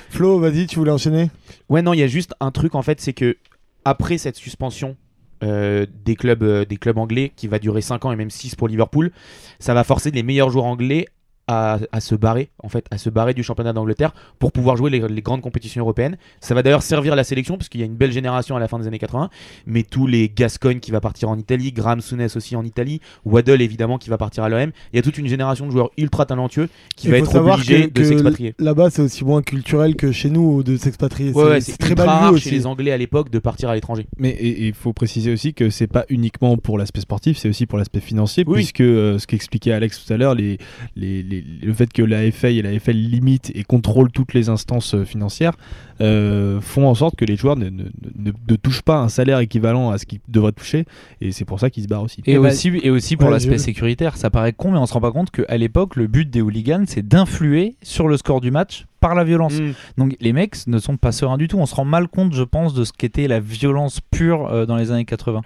Flo, vas-y, tu voulais enchaîner? Ouais, non, il y a juste un truc en fait, c'est que après cette suspension euh, des, clubs, euh, des clubs anglais qui va durer 5 ans et même 6 pour Liverpool, ça va forcer les meilleurs joueurs anglais à, à se barrer en fait, à se barrer du championnat d'Angleterre pour pouvoir jouer les, les grandes compétitions européennes. Ça va d'ailleurs servir la sélection parce qu'il y a une belle génération à la fin des années 80, mais tous les Gascogne qui va partir en Italie, Graham Souness aussi en Italie, Waddle évidemment qui va partir à l'OM. Il y a toute une génération de joueurs ultra talentueux qui Il va être savoir obligé que- de s'expatrier. Là-bas, c'est aussi moins culturel que chez nous de s'expatrier. Ouais, ouais, c'est très ultra mal vu rare aussi. chez les Anglais à l'époque de partir à l'étranger. Mais il faut préciser aussi que c'est pas uniquement pour l'aspect sportif, c'est aussi pour l'aspect financier, Oui. puisque euh, ce qu'expliquait Alex tout à l'heure, les, les- les- le fait que la FA et la FL limitent et contrôlent toutes les instances euh, financières euh, font en sorte que les joueurs ne, ne- ne- ne touchent pas un salaire équivalent à ce qu'ils devraient toucher, et c'est pour ça qu'ils se barrent aussi. Et, Et bah- aussi, et aussi pour Ouais, l'aspect sécuritaire, ça paraît con, mais on se rend pas compte qu'à l'époque, le but des hooligans, c'est d'influer sur le score du match par la violence. Mm. Donc les mecs ne sont pas sereins du tout. On se rend mal compte, je pense, de ce qu'était la violence pure euh, dans les années 80.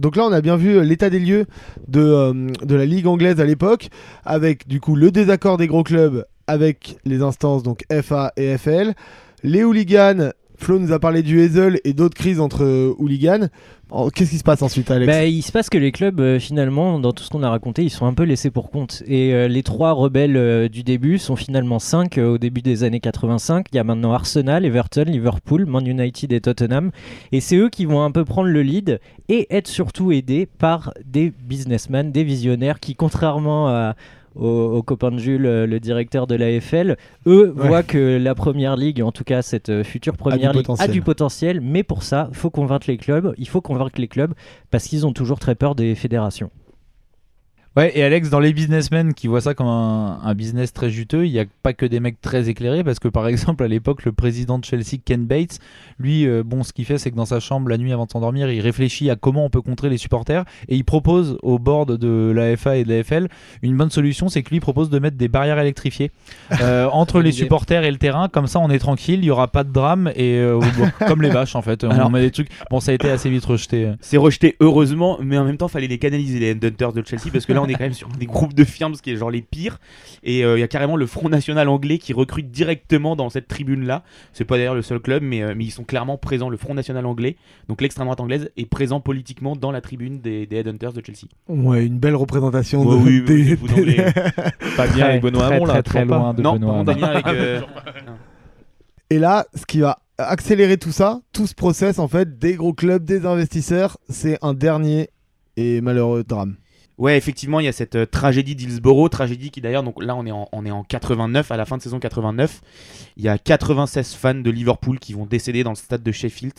Donc là, on a bien vu euh, l'état des lieux de, euh, de la Ligue anglaise à l'époque, avec du coup le désaccord des gros clubs avec les instances donc FA et FL, les hooligans. Flo nous a parlé du Hazel et d'autres crises entre euh, hooligans. Qu'est-ce qui se passe ensuite, Alex? Bah, il se passe que les clubs, euh, finalement, dans tout ce qu'on a raconté, ils sont un peu laissés pour compte. Et euh, les trois rebelles du début sont finalement cinq au début des années 85. Il y a maintenant Arsenal, Everton, Liverpool, Man United et Tottenham. Et c'est eux qui vont un peu prendre le lead et être surtout aidés par des businessmen, des visionnaires qui, contrairement à au, au copain de Jules, euh, le directeur de l'AFL, eux Ouais. voient que la première ligue, en tout cas cette euh, future première ligue, a du potentiel, mais pour ça, il faut convaincre les clubs, il faut convaincre les clubs parce qu'ils ont toujours très peur des fédérations. Ouais, et Alex, dans les businessmen qui voient ça comme un, un business très juteux, il n'y a pas que des mecs très éclairés, parce que par exemple, à l'époque, le président de Chelsea, Ken Bates, lui, euh, bon, ce qu'il fait, c'est que dans sa chambre, la nuit avant de s'endormir, il réfléchit à comment on peut contrer les supporters, et il propose au board de la FA et de la FL une bonne solution, c'est que lui propose de mettre des barrières électrifiées euh, entre les supporters et le terrain, comme ça on est tranquille, il n'y aura pas de drame, et euh, bon, comme les vaches en fait, on Alors- met des trucs. Bon, ça a été assez vite rejeté. C'est rejeté heureusement, mais en même temps, fallait les canaliser les Hunters de Chelsea parce que là, on est quand même sur des groupes de firmes qui est genre les pires. Et euh, il y a carrément le Front National anglais qui recrute directement dans cette tribune-là. C'est pas d'ailleurs le seul club, mais, euh, mais ils sont clairement présents. Le Front National anglais, donc l'extrême droite anglaise, est présent politiquement dans la tribune des, des Headhunters de Chelsea. Ouais, une belle représentation Ouais, de, oui, des- vous. Pas bien avec Benoît Hamon là, très, très toujours pas. loin de non, Benoît avec. euh, Et là, ce qui va accélérer tout ça, tout ce process en fait, des gros clubs, des investisseurs, c'est un dernier et malheureux drame. Ouais, effectivement, il y a cette euh, tragédie d'Hillsborough, tragédie qui d'ailleurs, donc là on est, en, on est en 89, à la fin de saison 89. Il y a 96 fans de Liverpool qui vont décéder dans le stade de Sheffield.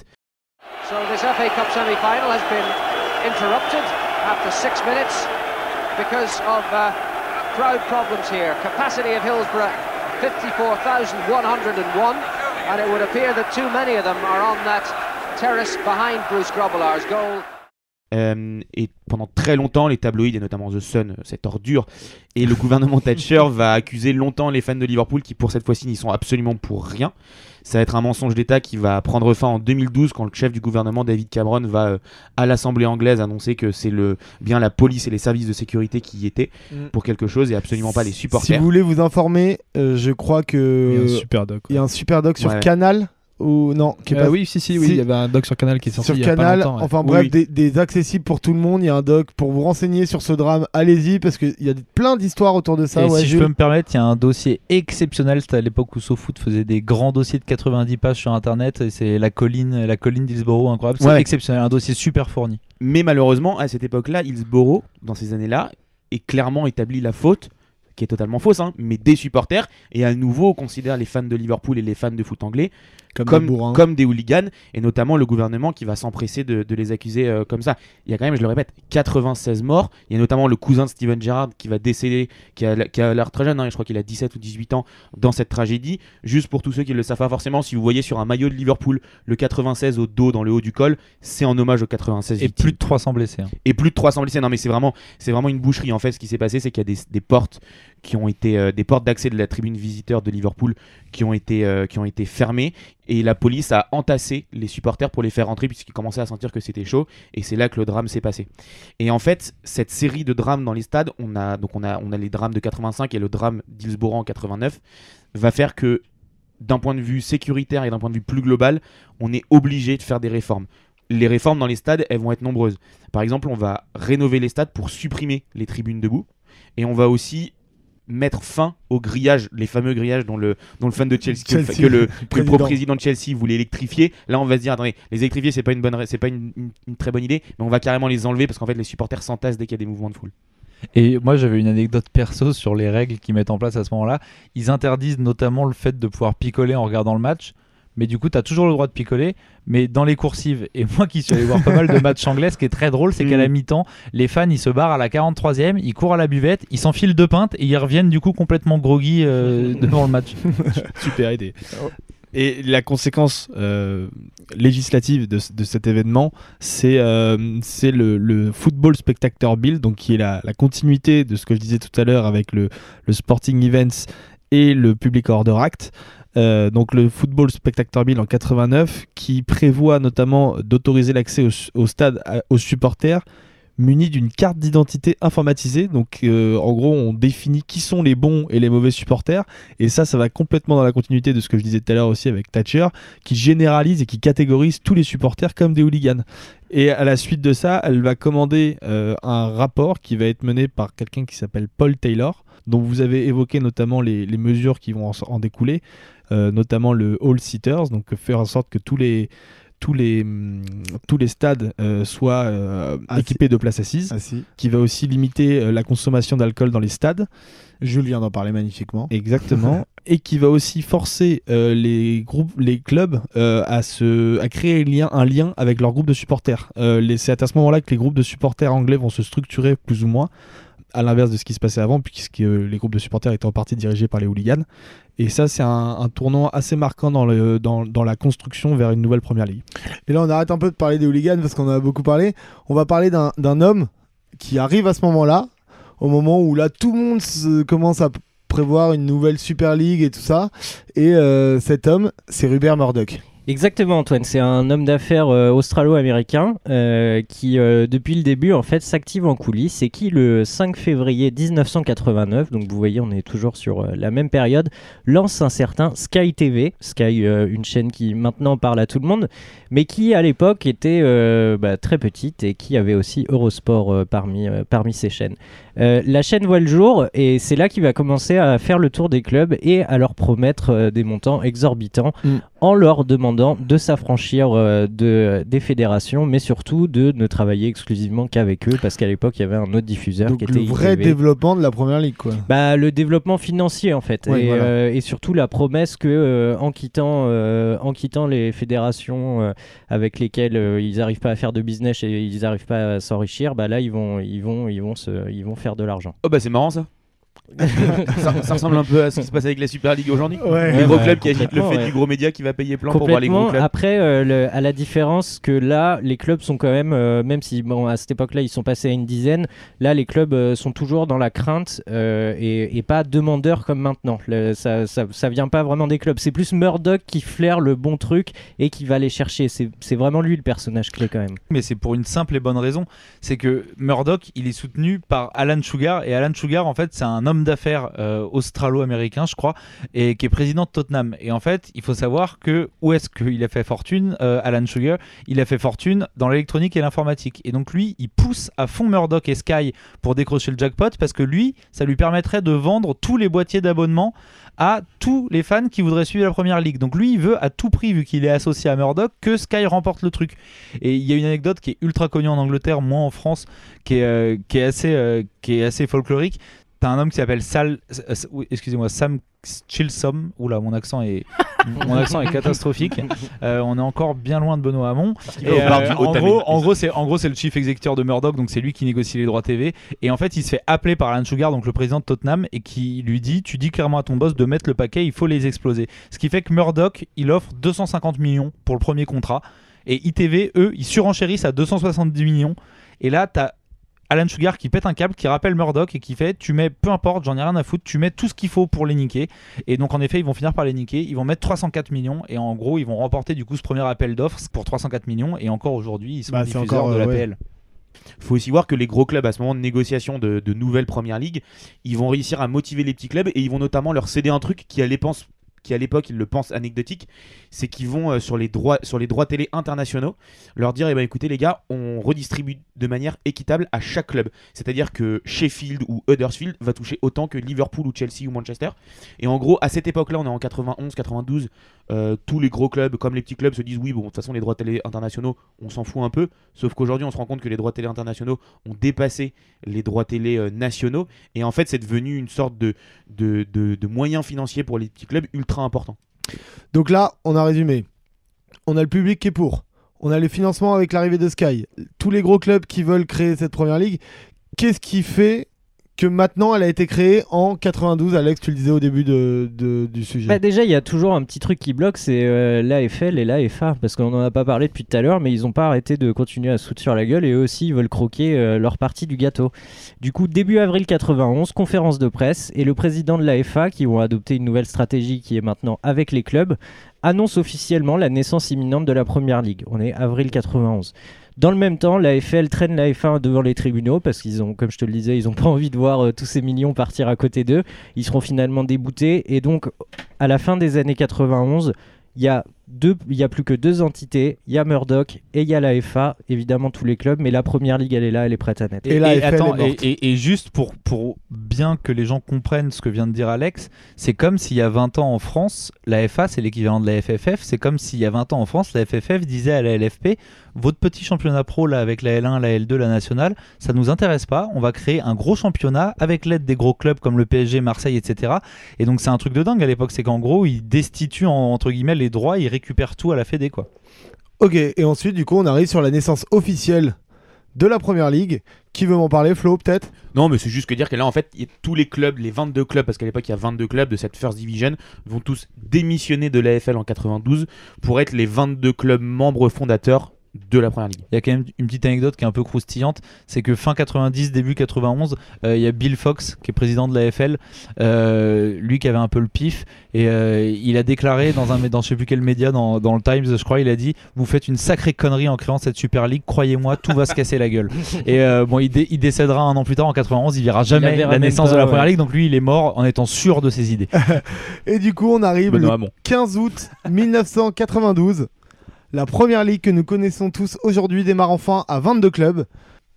So this FA Cup semi-final has been interrupted after six minutes because of uh, crowd problems here. Capacity of Hillsborough 54,101 and it would appear that too many of them are on that terrace behind Bruce Grobbelaar's goal. Euh, et pendant très longtemps, les tabloïds, et notamment The Sun, euh, cette ordure, et le gouvernement Thatcher va accuser longtemps les fans de Liverpool qui, pour cette fois-ci, n'y sont absolument pour rien. Ça va être un mensonge d'État qui va prendre fin en 2012 quand le chef du gouvernement, David Cameron, va euh, à l'Assemblée anglaise annoncer que c'est le, bien la police et les services de sécurité qui y étaient Mm. pour quelque chose et absolument pas les Si supporters. vous voulez vous informer, euh, je crois que Il y a un super doc. il y a un super doc sur Ouais, ouais. Canal ou non qui est Euh, pas- oui, si, si, oui, Si. il y avait un doc sur Canal qui est sorti sur il y a pas Canal. longtemps. ouais. Enfin Oui, bref, oui. Des, des accessibles pour tout le monde. Il y a un doc pour vous renseigner sur ce drame. Allez-y parce qu'il y a plein d'histoires autour de ça. et ouais, si je peux me permettre, il y a un dossier exceptionnel. C'était à l'époque où SoFoot faisait des grands dossiers de 90 pages sur internet. Et c'est la colline, la colline d'Hillsborough, incroyable. C'est Ouais. exceptionnel, un dossier super fourni. Mais malheureusement, à cette époque-là, Hillsborough, dans ces années-là, est clairement établi la faute, qui est totalement fausse, hein, mais des supporters, et à nouveau on considère les fans de Liverpool et les fans de foot anglais Comme comme, des bourrins. comme des hooligans, et notamment le gouvernement qui va s'empresser de, de les accuser euh, comme ça. Il y a quand même, je le répète, 96 morts. Il y a notamment le cousin de Steven Gerrard qui va décéder, qui a, qui a l'air très jeune, hein, je crois qu'il a 17 ou 18 ans dans cette tragédie. Juste pour tous ceux qui ne le savent pas forcément, si vous voyez sur un maillot de Liverpool le 96 au dos, dans le haut du col, c'est en hommage au 96 Et victimes plus de 300 blessés. hein. et plus de 300 blessés. Non, mais c'est vraiment, c'est vraiment une boucherie en fait. Ce qui s'est passé, c'est qu'il y a des, des portes qui ont été, euh, des portes d'accès de la tribune visiteur de Liverpool qui ont été, euh, qui ont été fermées et la police a entassé les supporters pour les faire rentrer puisqu'ils commençaient à sentir que c'était chaud et c'est là que le drame s'est passé. Et en fait, cette série de drames dans les stades, on a donc on a, on a les drames de 85 et le drame d'Hillsborough en 89, va faire que d'un point de vue sécuritaire et d'un point de vue plus global, on est obligé de faire des réformes. Les réformes dans les stades, elles vont être nombreuses. Par exemple, on va rénover les stades pour supprimer les tribunes debout. Et on va aussi mettre fin aux grillages, les fameux grillages dont le, dont le fan de Chelsea, que le- Chelsea, que le, le que le président. de Chelsea voulait électrifier. Là, on va se dire, attendez, les électrifier, c'est pas une bonne, c'est pas une, une- une très bonne idée, mais on va carrément les enlever parce qu'en fait, les supporters s'entassent dès qu'il y a des mouvements de foule. Et moi, j'avais une anecdote perso sur les règles qu'ils mettent en place à ce moment-là. Ils interdisent notamment le fait de pouvoir picoler en regardant le match. Mais du coup, tu as toujours le droit de picoler, mais dans les coursives. Et moi qui suis allé voir pas mal de matchs anglais, ce qui est très drôle, c'est qu'à la mi-temps, les fans ils se barrent à la 43e, ils courent à la buvette, ils s'enfilent deux pintes et ils reviennent du coup complètement groggy euh, devant le match. Super idée. Et la conséquence euh, législative de, ce- de cet événement, c'est euh, le, le Football Spectator Bill, donc qui est la, la continuité de ce que je disais tout à l'heure avec le, le Sporting Events et le Public Order Act. Euh, donc le Football Spectator Bill en 89, qui prévoit notamment d'autoriser l'accès au, stade aux supporters munis d'une carte d'identité informatisée. Donc euh, en gros, on définit qui sont les bons et les mauvais supporters. Et ça, ça va complètement dans la continuité de ce que je disais tout à l'heure aussi avec Thatcher, qui généralise et qui catégorise tous les supporters comme des hooligans. Et à la suite de ça, elle va commander euh, un rapport qui va être mené par quelqu'un qui s'appelle Paul Taylor, dont vous avez évoqué notamment les, mesures qui vont en, découler, notamment le All Sitters, donc faire en sorte que tous les tous les, hum, tous les stades euh, soient euh, équipés de places assises, Assis. qui va aussi limiter euh, la consommation d'alcool dans les stades. Jules vient d'en parler magnifiquement. Exactement. et qui va aussi forcer euh, les groupes, les clubs euh, à, se, à créer un lien, un lien avec leur groupe de supporters. Euh, c'est à ce moment-là que les groupes de supporters anglais vont se structurer plus ou moins, à l'inverse de ce qui se passait avant, puisque euh, les groupes de supporters étaient en partie dirigés par les hooligans. Et ça, c'est un, tournant assez marquant dans, la construction vers une nouvelle première ligue. Et là, on arrête un peu de parler des hooligans parce qu'on en a beaucoup parlé. On va parler d'un homme qui arrive à ce moment-là, au moment où là, tout le monde commence à prévoir une nouvelle Super League et tout ça. Et euh, cet homme, c'est Rupert Murdoch. Exactement, Antoine. C'est un homme d'affaires euh, australo-américain euh, qui, euh, depuis le début, en fait, s'active en coulisses et qui, le 5 février 1989, donc vous voyez, on est toujours sur la même période, lance un certain Sky TV. Sky, une chaîne qui maintenant parle à tout le monde, mais qui, à l'époque, était bah, très petite et qui avait aussi Eurosport parmi, parmi ses chaînes. La chaîne voit le jour et c'est là qu'il va commencer à faire le tour des clubs et à leur promettre des montants exorbitants. Mm. En leur demandant de s'affranchir euh, de, des fédérations, mais surtout de ne travailler exclusivement qu'avec eux, parce qu'à l'époque, il y avait un autre diffuseur Donc qui le était vrai ITV. développement de la première ligue, quoi. Bah, le développement financier en fait Ouais, et, voilà. euh, et surtout la promesse que euh, en quittant euh, en quittant les fédérations euh, avec lesquelles euh, ils n'arrivent pas à faire de business et ils n'arrivent pas à s'enrichir bah là ils vont ils vont ils vont se ils vont faire de l'argent Oh bah c'est marrant ça. Ça. ça ressemble un peu à ce qui se passe avec la Super League aujourd'hui. Ouais. les gros Ouais, clubs qui agitent le fait ouais. du gros média qui va payer plein pour voir les gros clubs. Après, euh, le- à la différence que là, les clubs sont quand même, euh, même si bon, à cette époque-là, ils sont passés à une dizaine, là, les clubs euh, sont toujours dans la crainte euh, et, et pas demandeurs comme maintenant. Le- ça, ça, ça vient pas vraiment des clubs. C'est plus Murdoch qui flaire le bon truc et qui va aller chercher. C'est c'est vraiment lui le personnage clé quand même. Mais c'est pour une simple et bonne raison, c'est que Murdoch, il est soutenu par Alan Sugar et Alan Sugar, en fait, c'est un homme d'affaires euh, australo-américain, je crois, et qui est président de Tottenham. Et en fait, il faut savoir que où est-ce qu'il a fait fortune, euh, Alan Sugar? Il a fait fortune dans l'électronique et l'informatique. Et donc lui, il pousse à fond Murdoch et Sky pour décrocher le jackpot parce que lui, ça lui permettrait de vendre tous les boîtiers d'abonnement à tous les fans qui voudraient suivre la première ligue. Donc lui, il veut à tout prix, vu qu'il est associé à Murdoch, que Sky remporte le truc. Et il y a une anecdote qui est ultra connue en Angleterre, moins en France, qui est, euh, qui est, assez, qui est assez folklorique. T'as un homme qui s'appelle Sal, excusez-moi, Sam Chilsom. Oula, mon accent est, mon accent est catastrophique. Euh, on est encore bien loin de Benoît Hamon. Et, euh, en gros, en gros, c'est en gros c'est le chief executive de Murdoch, donc c'est lui qui négocie les droits TV. Et en fait, il se fait appeler par Alan Sugar, donc le président de Tottenham, et qui lui dit "Tu dis clairement à ton boss de mettre le paquet, il faut les exploser." Ce qui fait que Murdoch, il offre 250 millions pour le premier contrat, et ITV, eux, ils surenchérissent à 270 millions. Et là, t'as Alan Sugar qui pète un câble, qui rappelle Murdoch et qui fait tu mets, peu importe, j'en ai rien à foutre, tu mets tout ce qu'il faut pour les niquer. Et donc en effet, ils vont finir par les niquer. Ils vont mettre 304 millions et en gros, ils vont remporter du coup ce premier appel d'offres pour 304 millions. Et encore aujourd'hui, ils sont Bah, diffuseurs encore, de euh, l'APL. faut aussi voir que les gros clubs à ce moment de négociation de, de nouvelles premières ligues, ils vont réussir à motiver les petits clubs et ils vont notamment leur céder un truc qui à l'époque qui à l'époque ils le pensent anecdotique, c'est qu'ils vont euh, sur les droits sur télé internationaux leur dire eh ben écoutez les gars, on redistribue de manière équitable à chaque club. C'est-à-dire que Sheffield ou Huddersfield va toucher autant que Liverpool ou Chelsea ou Manchester. Et en gros, à cette époque-là, on est en 91, 92, euh, tous les gros clubs comme les petits clubs se disent oui, bon, de toute façon, les droits télé internationaux, on s'en fout un peu. Sauf qu'aujourd'hui, on se rend compte que les droits télé internationaux ont dépassé les droits télé euh, nationaux. Et en fait, c'est devenu une sorte de, moyen financier pour les petits clubs ultra important. Donc là, on a résumé. On a le public qui est pour. On a les financements avec l'arrivée de Sky. Tous les gros clubs qui veulent créer cette première ligue. Qu'est-ce qui fait que maintenant elle a été créée en 92 Alex, tu le disais au début du sujet. Bah, déjà, il y a toujours un petit truc qui bloque, c'est euh, l'AFL et l'AFA, parce qu'on n'en a pas parlé depuis tout à l'heure, mais ils n'ont pas arrêté de continuer à se foutre sur la gueule et eux aussi ils veulent croquer euh, leur partie du gâteau. Du coup, début avril 91, conférence de presse et le président de l'AFA, qui vont adopter une nouvelle stratégie qui est maintenant avec les clubs, annonce officiellement la naissance imminente de la première ligue. On est avril 91. Dans le même temps, l'AFL traîne la F1 devant les tribunaux parce qu'ils ont, comme je te le disais, ils n'ont pas envie de voir euh, tous ces millions partir à côté d'eux. Ils seront finalement déboutés et donc à la fin des années 91, il y a deux, il y a plus que deux entités. Il y a Murdoch et il y a la FA, évidemment tous les clubs, mais la première ligue elle est là, elle est prête à naître. Et, et attends, et, et- et juste pour, pour bien que les gens comprennent ce que vient de dire Alex, c'est comme s'il y a 20 ans en France, la FA c'est l'équivalent de la FFF, c'est comme s'il y a 20 ans en France, la FFF disait à la LFP, votre petit championnat pro là avec la L1, la L2, la nationale, ça nous intéresse pas, on va créer un gros championnat avec l'aide des gros clubs comme le PSG, Marseille, etc. Et donc c'est un truc de dingue à l'époque, c'est qu'en gros ils destituent en- entre guillemets les droits, ils récupèrent tout à la Fédé quoi. Ok, et ensuite, du coup, on arrive sur la naissance officielle de la première ligue. Qui veut m'en parler, Flo, peut-être? Non, mais c'est juste que dire que là, en fait, il y a tous les clubs, les 22 clubs, parce qu'à l'époque, il y a 22 clubs de cette First Division, vont tous démissionner de l'AFL en 92 pour être les 22 clubs membres fondateurs de la première ligue. Il y a quand même une petite anecdote qui est un peu croustillante, c'est que fin 90, début 91, euh, il y a Bill Fox qui est président de l'AFL, euh, lui qui avait un peu le pif, et euh, il a déclaré dans un dans je sais plus quel média, dans, dans le Times, je crois, il a dit vous faites une sacrée connerie en créant cette Super League, croyez-moi, tout va se casser la gueule. Et euh, bon, il, dé- il décédera un an plus tard en 91, il verra jamais la naissance pas, de la ouais. première ligue, donc lui il est mort en étant sûr de ses idées. Et du coup, on arrive Benoît le Hamon. 15 août 1992. La première ligue que nous connaissons tous aujourd'hui démarre enfin à 22 clubs.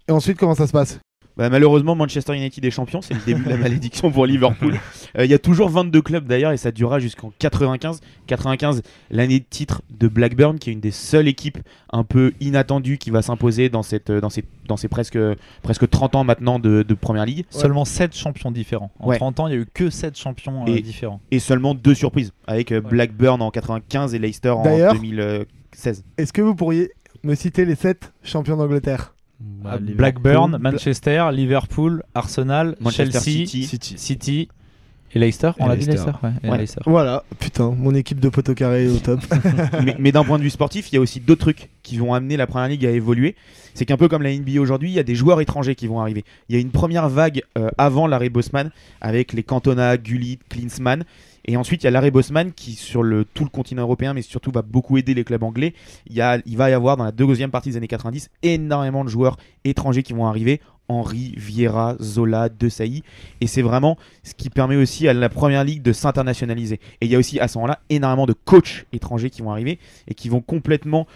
Et ensuite, comment ça se passe? Bah, malheureusement, Manchester United est champion, c'est le début de la malédiction pour Liverpool. Euh, il y a toujours 22 clubs d'ailleurs et ça durera jusqu'en 95. 95, l'année de titre de Blackburn, qui est une des seules équipes un peu inattendues qui va s'imposer dans, ces, presque, presque 30 ans maintenant de, Première Ligue. Seulement 7 champions différents. En 30 ans, il n'y a eu que 7 champions euh, différents. Et seulement deux surprises, avec. Euh, Blackburn en 95 et Leicester en 2004. Est-ce que vous pourriez me citer les 7 champions d'Angleterre? Bah, ah, Blackburn, Manchester, Liverpool, Arsenal, Manchester Chelsea, City, City, et Leicester, on l'a dit Leicester, ouais, Voilà, putain, mon équipe de poteau carré est au top. mais, d'un point de vue sportif, il y a aussi d'autres trucs qui vont amener la première ligue à évoluer. C'est qu'un peu comme la NBA aujourd'hui, il y a des joueurs étrangers qui vont arriver. Il y a une première vague euh, avant l'arrêt Bosman avec les Cantona, Gullit, Klinsmann. Et ensuite, il y a l'arrêt Bosman qui, sur tout le continent européen, mais surtout va beaucoup aider les clubs anglais. Il, y a, il va y avoir dans la deuxième partie des années 90 énormément de joueurs étrangers qui vont arriver. Henry, Vieira, Zola, De Sailly. Et c'est vraiment ce qui permet aussi à la première ligue de s'internationaliser. Et il y a aussi à ce moment-là énormément de coachs étrangers qui vont arriver et qui vont complètement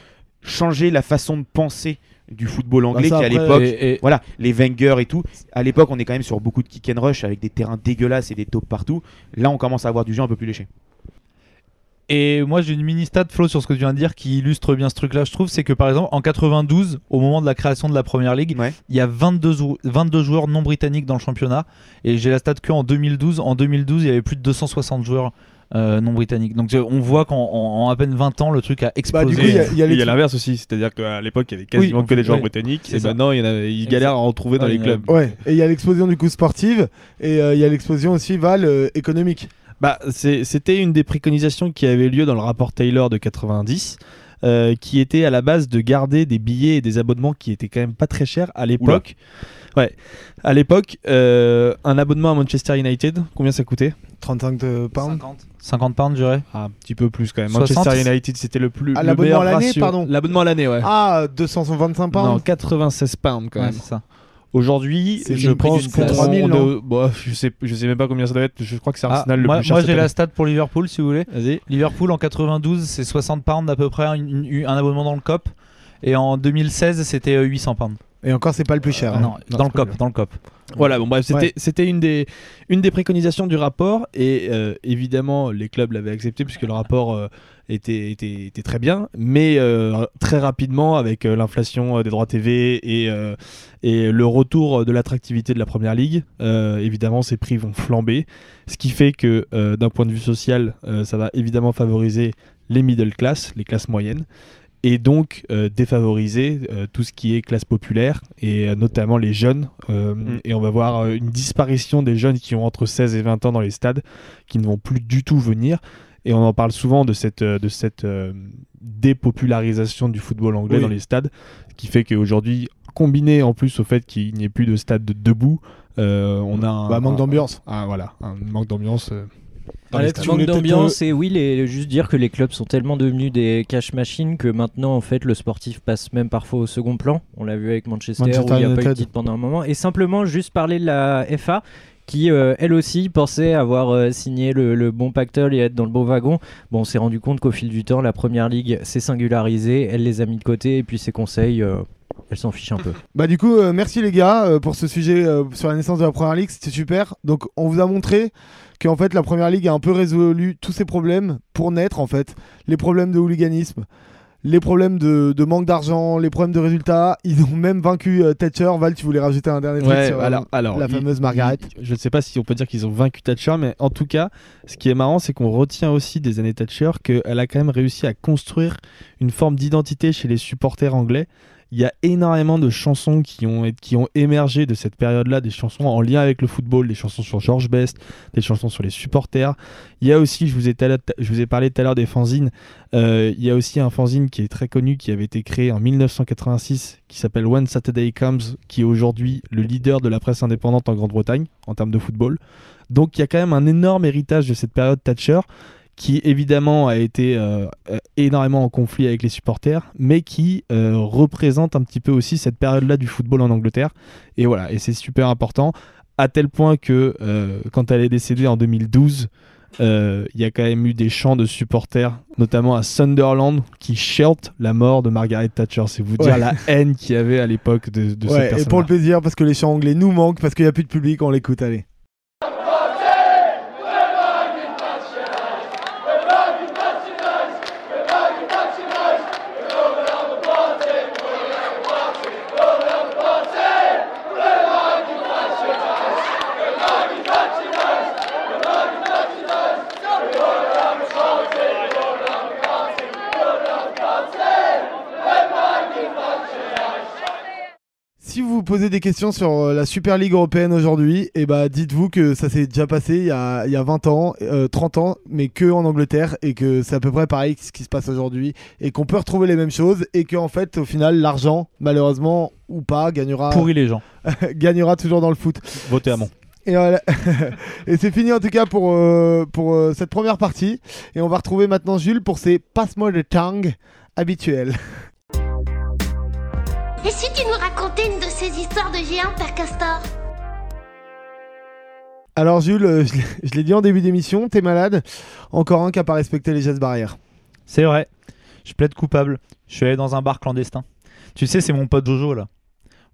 changer la façon de penser du football anglais ça, qui à l'époque Et- et- voilà les Wenger et tout à l'époque on est quand même sur beaucoup de kick and rush avec des terrains dégueulasses et des taupes partout. Là on commence à avoir du jeu un peu plus léché. Et moi j'ai une mini stat Flo sur ce que tu viens de dire qui illustre bien ce truc là je trouve c'est que par exemple en 92 au moment de la création de la première ligue Ouais. il y a 22, jou- 22 joueurs non britanniques dans le championnat. Et j'ai la stat que en 2012 en 2012 il y avait plus de 260 joueurs euh, non britanniques donc euh, on voit qu'en en, en à peine 20 ans le truc a explosé Bah, du coup, il y a- l'inverse aussi, c'est-à-dire qu'à l'époque il y avait quasiment Oui, que des joueurs britanniques et ça. maintenant il y en a- ils galèrent à en trouver dans Ouais, les clubs. Ouais, et il y a l'explosion du coup sportive et euh, il y a l'explosion aussi, Val, euh, économique. Bah, c'était une des préconisations qui avait lieu dans le rapport Taylor de 90, euh, qui était à la base de garder des billets et des abonnements qui étaient quand même pas très chers à l'époque. Ouais, à l'époque, euh, un abonnement à Manchester United, combien ça coûtait? 35 de pounds. 50 50 pounds je dirais Ah, Un petit peu plus quand même. 60. Manchester United, c'était le plus. Ah, le l'abonnement à l'année, pardon. L'abonnement à l'année, ouais. Ah, 225 pounds non, 96 pounds quand Ouais, même. c'est ça Aujourd'hui, je le pense place. 3000, on est non au- bon, je sais, je sais même pas combien ça doit être. Je crois que c'est Ah, Arsenal le moi, plus cher. moi, j'ai la stat pour Liverpool si vous voulez Vas-y. Liverpool en 92 c'est 60 pounds à peu près une- un abonnement dans le COP et en 2016 c'était euh, 800 pounds Et encore, c'est pas le plus cher. hein. non, dans le COP dans le COP Voilà, bon bref, c'était Ouais. c'était une des une des préconisations du rapport et euh, évidemment les clubs l'avaient accepté puisque le rapport euh, était, était était très bien, mais euh, très rapidement avec euh, l'inflation euh, des droits TV et euh, et le retour de l'attractivité de la première ligue, euh, évidemment ces prix vont flamber, ce qui fait que euh, d'un point de vue social, euh, ça va évidemment favoriser les middle class, les classes moyennes et donc euh, défavoriser euh, tout ce qui est classe populaire et euh, notamment les jeunes. Mm. Et on va voir une disparition des jeunes qui ont entre 16 et 20 ans dans les stades, qui ne vont plus du tout venir. Et on en parle souvent de cette, de cette dépopularisation du football anglais Oui. dans les stades, qui fait qu'aujourd'hui, combiné en plus au fait qu'il n'y ait plus de stade de- debout, on a un Bah, manque d'ambiance. un- voilà, un manque d'ambiance. Alex, Manque d'ambiance et oui, les, juste dire que les clubs sont tellement devenus des cash machines que maintenant en fait le sportif passe même parfois au second plan. On l'a vu avec Manchester, Manchester où il n'y a pas eu de titre pendant un moment. Et simplement juste parler de la FA qui euh, elle aussi pensait avoir euh, signé le, bon pactole et être dans le beau wagon. Bon, on s'est rendu compte qu'au fil du temps, la première ligue s'est singularisée, elle les a mis de côté et puis ses conseils, euh, elle s'en fiche un peu. Bah du coup, merci les gars pour ce sujet sur la naissance de la première ligue, c'était super. Donc on vous a montré qu'en fait la première ligue a un peu résolu tous ces problèmes pour naître en fait. Les problèmes de hooliganisme, les problèmes de, de manque d'argent, les problèmes de résultats. Ils ont même vaincu euh, Thatcher. Val, tu voulais rajouter un dernier truc Ouais, sur euh, alors, alors, la il- fameuse Margaret? il- je ne sais pas si on peut dire qu'ils ont vaincu Thatcher, mais en tout cas, ce qui est marrant, c'est qu'on retient aussi des années Thatcher qu'elle a quand même réussi à construire une forme d'identité chez les supporters anglais. Il y a énormément de chansons qui ont, qui ont émergé de cette période-là, des chansons en lien avec le football, des chansons sur George Best, des chansons sur les supporters. Il y a aussi, je vous ai, parlé tout à l'heure des fanzines, euh, il y a aussi un fanzine qui est très connu, qui avait été créé en 1986, qui s'appelle When Saturday Comes, qui est aujourd'hui le leader de la presse indépendante en Grande-Bretagne en termes de football. Donc il y a quand même un énorme héritage de cette période Thatcher qui évidemment a été euh, euh, énormément en conflit avec les supporters, mais qui euh, représente un petit peu aussi cette période-là du football en Angleterre. Et voilà, et c'est super important, à tel point que euh, quand elle est décédée en 2012, euh, il y a quand même eu des chants de supporters, notamment à Sunderland, qui chantent la mort de Margaret Thatcher. C'est vous dire Ouais. la haine qu'il y avait à l'époque de, de cette Ouais, et personne. pour le plaisir, parce que les chants anglais nous manquent, parce qu'il n'y a plus de public, on l'écoute, allez. Posez des questions sur euh, la Super League européenne aujourd'hui, eh bah, dites-vous que ça s'est déjà passé il y a, il y a 20 ans, euh, 30 ans, mais que en Angleterre, et que c'est à peu près pareil que ce qui se passe aujourd'hui, et qu'on peut retrouver les mêmes choses, et qu'en fait, au final, l'argent, malheureusement ou pas, gagnera, Pourri les gens. gagnera toujours dans le foot. Votez à mon. Et, voilà. et c'est fini en tout cas pour, euh, pour euh, cette première partie. Et on va retrouver maintenant Jules pour ses passe-moi de tongue habituels. Et si tu nous racontais une de ces histoires de géants, Père Castor Alors Jules, euh, je l'ai- je l'ai dit en début d'émission, t'es malade. Encore un qui a pas respecté les gestes barrières. C'est vrai. Je plaide coupable. Je suis allé dans un bar clandestin. Tu sais, c'est mon pote Jojo là.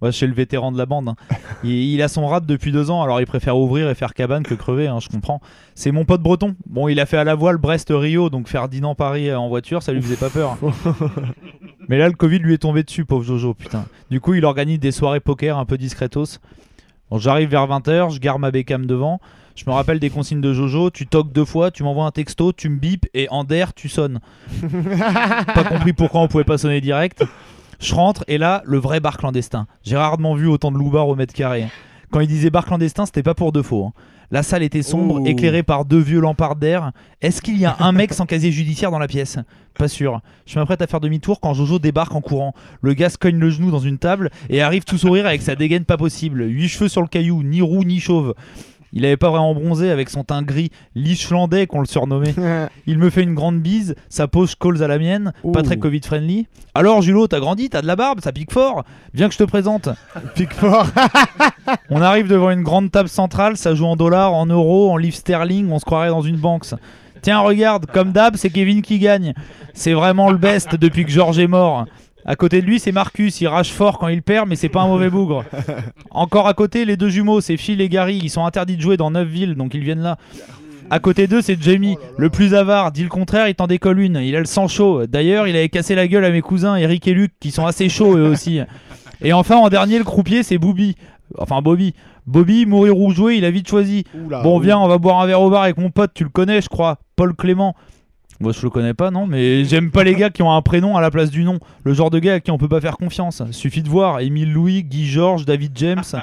Ouais, c'est le vétéran de la bande. hein. Il, il a son rad depuis deux ans, alors il préfère ouvrir et faire cabane que crever, hein, je comprends. C'est mon pote breton. Bon, il a fait à la voile Brest-Rio, donc faire Dinan-Paris en voiture, ça lui faisait pas peur. Mais là, le Covid lui est tombé dessus, pauvre Jojo, putain. Du coup, il organise des soirées poker un peu discretos. Bon, j'arrive vers 20h, je garde ma bécame devant. Je me rappelle des consignes de Jojo, tu toques deux fois, tu m'envoies un texto, tu me bipes et en der, tu sonnes. pas compris pourquoi on pouvait pas sonner direct. Je rentre et là, le vrai bar clandestin. J'ai rarement vu autant de loupards au mètre carré. Quand il disait bar clandestin, c'était pas pour de faux. hein. La salle était sombre, éclairée par deux vieux lampadaires. Est-ce qu'il y a un mec sans casier judiciaire dans la pièce? Pas sûr. Je m'apprête à faire demi-tour quand Jojo débarque en courant. Le gars se cogne le genou dans une table et arrive tout sourire avec sa dégaine pas possible. Huit cheveux sur le caillou, ni roux ni chauve. Il avait pas vraiment bronzé avec son teint gris, l'Ichlandais qu'on le surnommait. Il me fait une grande bise, sa pose colle à la mienne, pas très Covid friendly. Alors Julot, t'as grandi, t'as de la barbe, ça pique fort. Viens que je te présente. Pique fort. on arrive devant une grande table centrale, ça joue en dollars, en euros, en livres sterling, on se croirait dans une banque. Tiens, regarde, comme d'hab, c'est Kevin qui gagne. C'est vraiment le best depuis que Georges est mort. À côté de lui, c'est Marcus, il rage fort quand il perd, mais c'est pas un mauvais bougre. Encore à côté, les deux jumeaux, c'est Phil et Gary, ils sont interdits de jouer dans 9 villes, donc ils viennent là. À côté d'eux, c'est Jamie, le plus avare. Dit le contraire, il t'en décolle une. Il a le sang chaud. D'ailleurs, il avait cassé la gueule à mes cousins Eric et Luc, qui sont assez chauds eux aussi. Et enfin, en dernier, le croupier, c'est Booby. Enfin, Bobby. Bobby, mourir ou jouer, il a vite choisi. Oula, bon, oui. viens, on va boire un verre au bar avec mon pote, tu le connais, je crois. Paul Clément. Moi, je le connais pas, non, mais j'aime pas les gars qui ont un prénom à la place du nom. Le genre de gars à qui on peut pas faire confiance. Suffit de voir. Émile Louis, Guy Georges, David James.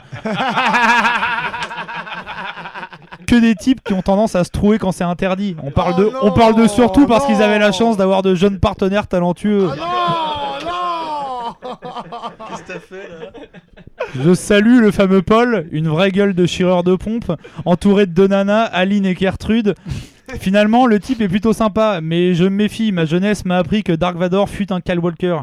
que des types qui ont tendance à se trouver quand c'est interdit. On parle de, on parle de surtout parce qu'ils avaient la chance d'avoir de jeunes partenaires talentueux. Qu'est-ce que t'as fait là? Je salue le fameux Paul, une vraie gueule de chireur de pompe, entouré de deux nanas, Aline et Gertrude. Finalement, le type est plutôt sympa, mais je me méfie, ma jeunesse m'a appris que Dark Vador fut un Cal Walker.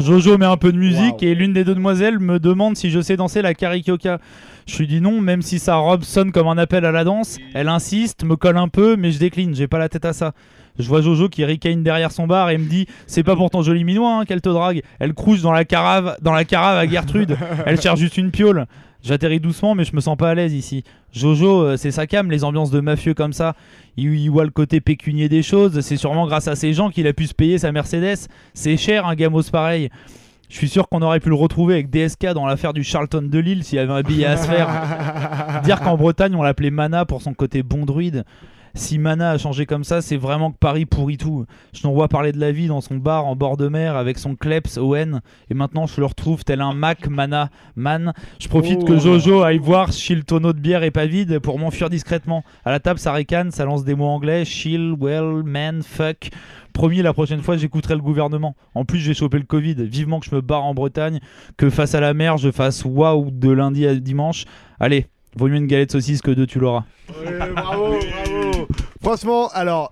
Jojo met un peu de musique et l'une des deux demoiselles me demande si je sais danser la caricioca. Je lui dis non, même si sa robe sonne comme un appel à la danse. Elle insiste, me colle un peu, mais je décline, j'ai pas la tête à ça. Je vois Jojo qui ricaine derrière son bar et me dit C'est pas pour ton joli minois hein, qu'elle te drague. Elle crouche dans la carave, dans la carave à Gertrude. Elle cherche juste une piole. J'atterris doucement, mais je me sens pas à l'aise ici. Jojo, euh, c'est sa cam, les ambiances de mafieux comme ça. Il, il voit le côté pécunier des choses. C'est sûrement grâce à ces gens qu'il a pu se payer sa Mercedes. C'est cher un gamos pareil. Je suis sûr qu'on aurait pu le retrouver avec DSK dans l'affaire du Charlton de Lille s'il y avait un billet à se faire. Dire qu'en Bretagne on l'appelait Mana pour son côté bon druide. Si Mana a changé comme ça, c'est vraiment que Paris pourrit tout. Je l'envoie parler de la vie dans son bar en bord de mer avec son kleps ON. Et maintenant, je le retrouve tel un Mac Mana Man. Je profite Oh. que Jojo aille voir si le tonneau de bière est pas vide pour m'enfuir discrètement. À la table, ça ricane, ça lance des mots anglais. Chill, well, man, fuck. Promis, la prochaine fois, j'écouterai le gouvernement. En plus, j'ai chopé le Covid. Vivement que je me barre en Bretagne, que face à la mer, je fasse waouh de lundi à dimanche. Allez, vaut mieux une galette saucisse que deux, tu l'auras. Ouais, bravo. Franchement, alors,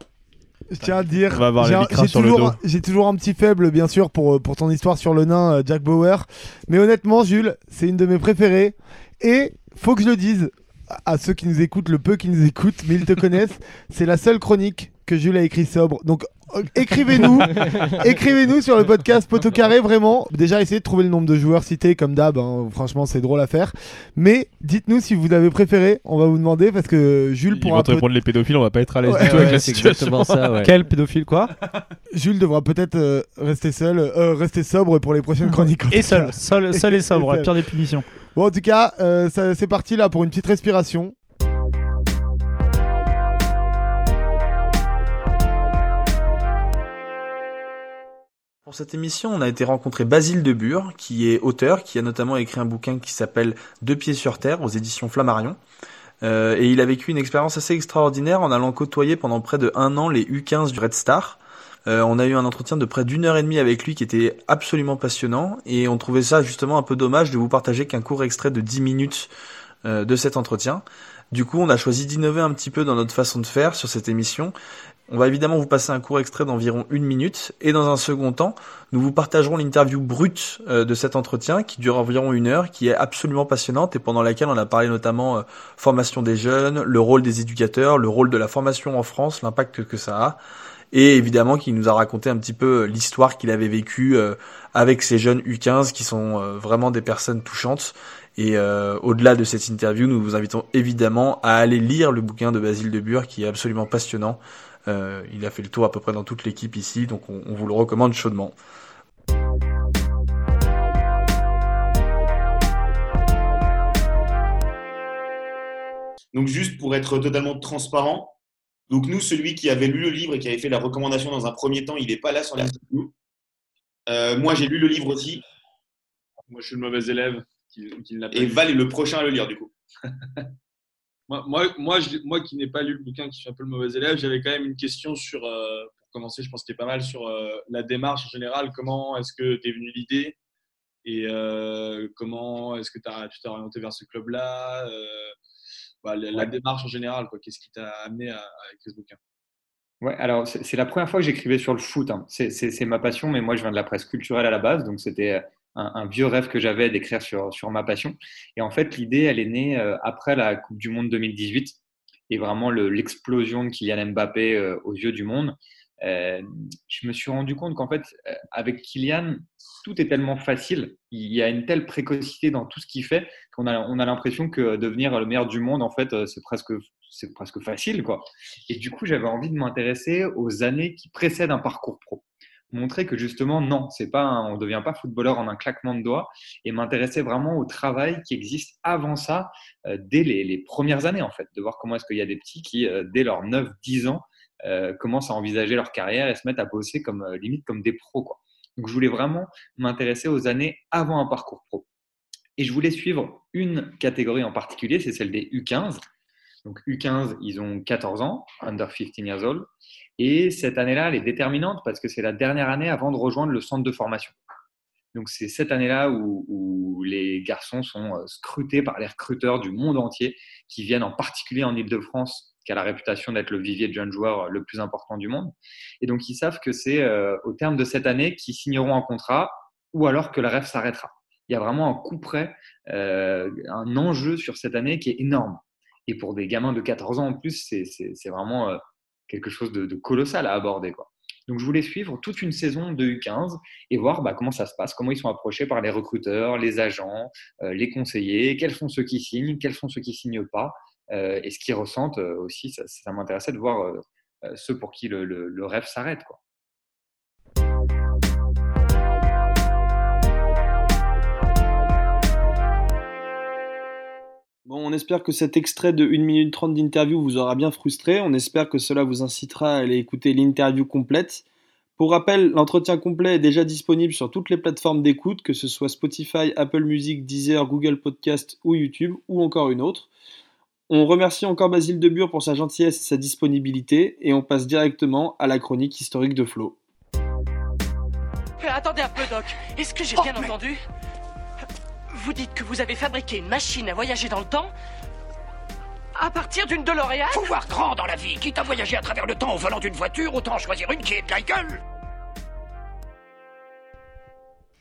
je tiens à te dire, On va avoir j'ai les un- micras j'ai sur le toujours, dos. j'ai toujours un petit faible, bien sûr, pour, euh, pour ton histoire sur le nain euh, Jack Bauer. Mais honnêtement, Jules, c'est une de mes préférées. Et faut que je le dise, à ceux qui nous écoutent, le peu qui nous écoutent, mais ils te connaissent. C'est la seule chronique que Jules a écrit sobre. Donc écrivez-nous, écrivez-nous sur le podcast Poteau Carré, vraiment. Déjà, essayez de trouver le nombre de joueurs cités, comme d'hab. hein. Franchement, c'est drôle à faire. Mais dites-nous si vous avez préféré. On va vous demander parce que Jules pourra répondre les pédophiles, on va pas être à l'aise Ouais, du tout avec la situation. exactement ça, ouais. Quel pédophile quoi? Jules devra peut-être euh, rester seul, euh, rester sobre pour les prochaines chroniques. Et seul, seul, seul et sobre, la pire des punitions. Bon, en tout cas, euh, c'est parti là pour une petite respiration. Pour cette émission, on a été rencontrer Basile Debure, qui est auteur, qui a notamment écrit un bouquin qui s'appelle Deux pieds sur terre aux éditions Flammarion. Euh, et il a vécu une expérience assez extraordinaire en allant côtoyer pendant près de un an les U15 du Red Star. Euh, on a eu un entretien de près d'une heure et demie avec lui qui était absolument passionnant et on trouvait ça justement un peu dommage de vous partager qu'un court extrait de 10 minutes euh, de cet entretien. Du coup, on a choisi d'innover un petit peu dans notre façon de faire sur cette émission. On va évidemment vous passer un court extrait d'environ une minute et dans un second temps, nous vous partagerons l'interview brute euh, de cet entretien qui dure environ une heure, qui est absolument passionnante et pendant laquelle on a parlé notamment euh, formation des jeunes, le rôle des éducateurs, le rôle de la formation en France, l'impact que, ça a et évidemment qui nous a raconté un petit peu euh, l'histoire qu'il avait vécue avec ces jeunes U15 qui sont vraiment des personnes touchantes. Et au-delà de cette interview, nous vous invitons évidemment à aller lire le bouquin de Basile Debure qui est absolument passionnant. Euh, il a fait le tour à peu près dans toute l'équipe ici, donc on, on vous le recommande chaudement. Donc juste pour être totalement transparent, donc nous, celui qui avait lu le livre et qui avait fait la recommandation dans un premier temps, il n'est pas là sur l'interview. Euh, moi, j'ai lu le livre aussi. Moi, je suis le mauvais élève qui, qui ne l'a pas Et lu. Val est le prochain à le lire, du coup. Moi, moi, moi, je- moi qui n'ai pas lu le bouquin, qui suis un peu le mauvais élève, j'avais quand même une question sur, euh, pour commencer, je pense qu'il est pas mal, sur euh, la démarche en général. Comment est-ce que tu es venu l'idée? Et euh, comment est-ce que tu t'es orienté vers ce club-là? Bah, la, la démarche en général, quoi. Qu'est-ce qui t'a amené à, à écrire ce bouquin? Ouais, alors c'est la première fois que j'écrivais sur le foot. hein. C'est ma passion, mais moi je viens de la presse culturelle à la base, donc c'était un, vieux rêve que j'avais d'écrire sur, ma passion. Et en fait, l'idée, elle est née euh, après la Coupe du Monde 2018 et vraiment le- l'explosion de Kylian Mbappé euh, aux yeux du monde. Euh, je me suis rendu compte qu'en fait, avec Kylian, tout est tellement facile. Il y a une telle précocité dans tout ce qu'il fait qu'on a, on a l'impression que devenir le meilleur du monde, en fait, c'est presque, c'est presque facile, quoi. Et du coup, j'avais envie de m'intéresser aux années qui précèdent un parcours pro. Montrer que justement, non, c'est pas on ne devient pas footballeur en un claquement de doigts et m'intéresser vraiment au travail qui existe avant ça, euh, dès les, premières années, en fait, de voir comment est-ce qu'il y a des petits qui, euh, dès leurs 9-10 ans, euh, commencent à envisager leur carrière et se mettent à bosser comme, limite comme des pros, quoi. Donc, je voulais vraiment m'intéresser aux années avant un parcours pro. Et je voulais suivre une catégorie en particulier, c'est celle des U15. Donc U15, ils ont 14 ans, under 15 years old. Et cette année-là, elle est déterminante parce que c'est la dernière année avant de rejoindre le centre de formation. Donc c'est cette année-là où, les garçons sont euh, scrutés par les recruteurs du monde entier qui viennent en particulier en Ile-de-France, qui a la réputation d'être le vivier de jeunes joueurs le plus important du monde. Et donc ils savent que c'est euh, au terme de cette année qu'ils signeront un contrat ou alors que le rêve s'arrêtera. Il y a vraiment un coup près, euh, un enjeu sur cette année qui est énorme. Et pour des gamins de 14 ans en plus, c'est- vraiment euh, quelque chose de, de colossal à aborder. Quoi. Donc je voulais suivre toute une saison de U15 et voir bah, comment ça se passe, comment ils sont approchés par les recruteurs, les agents, euh, les conseillers, quels sont ceux qui signent, quels sont ceux qui signent pas, euh, et ce qu'ils ressentent euh, aussi. Ça, ça m'intéressait de voir euh, euh, ceux pour qui le, le- le rêve s'arrête. quoi. Bon, on espère que cet extrait de 1 minute 30 d'interview vous aura bien frustré. On espère que cela vous incitera à aller écouter l'interview complète. Pour rappel, l'entretien complet est déjà disponible sur toutes les plateformes d'écoute, que ce soit Spotify, Apple Music, Deezer, Google Podcast ou YouTube, ou encore une autre. On remercie encore Basile Debure pour sa gentillesse et sa disponibilité, et on passe directement à la chronique historique de Flo. Attendez un peu, Doc. Est-ce que j'ai bien entendu? Vous dites que vous avez fabriqué une machine à voyager dans le temps à partir d'une DeLorean Faut voir grand dans la vie. Quitte à voyager à travers le temps au volant d'une voiture, autant choisir une qui est de la gueule.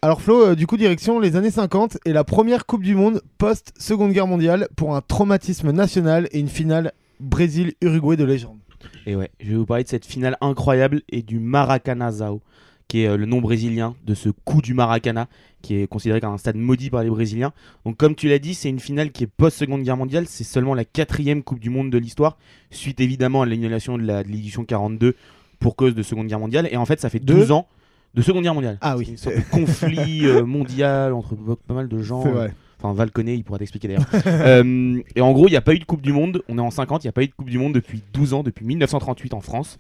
Alors Flo, euh, du coup direction les années 50 et la première Coupe du Monde post-Seconde Guerre mondiale pour un traumatisme national et une finale Brésil-Uruguay de légende. Et ouais, je vais vous parler de cette finale incroyable et du Maracanãzao, qui est euh, le nom brésilien de ce coup du Maracana, qui est considéré comme un stade maudit par les Brésiliens. Donc comme tu l'as dit, c'est une finale qui est post-Seconde Guerre mondiale, c'est seulement la quatrième Coupe du Monde de l'histoire, suite évidemment à l'annulation de la- de l'édition 42 pour cause de Seconde Guerre mondiale. Et en fait, ça fait De 12 ans de Seconde Guerre mondiale. Ah oui. C'est une sorte de conflit euh, mondial entre pas mal de gens. C'est vrai. Enfin, Val connaît, il pourra t'expliquer d'ailleurs. Euh, et en gros, il n'y a pas eu de Coupe du Monde. On est en 50, il n'y a pas eu de Coupe du Monde depuis 12 ans, depuis 1938 en France.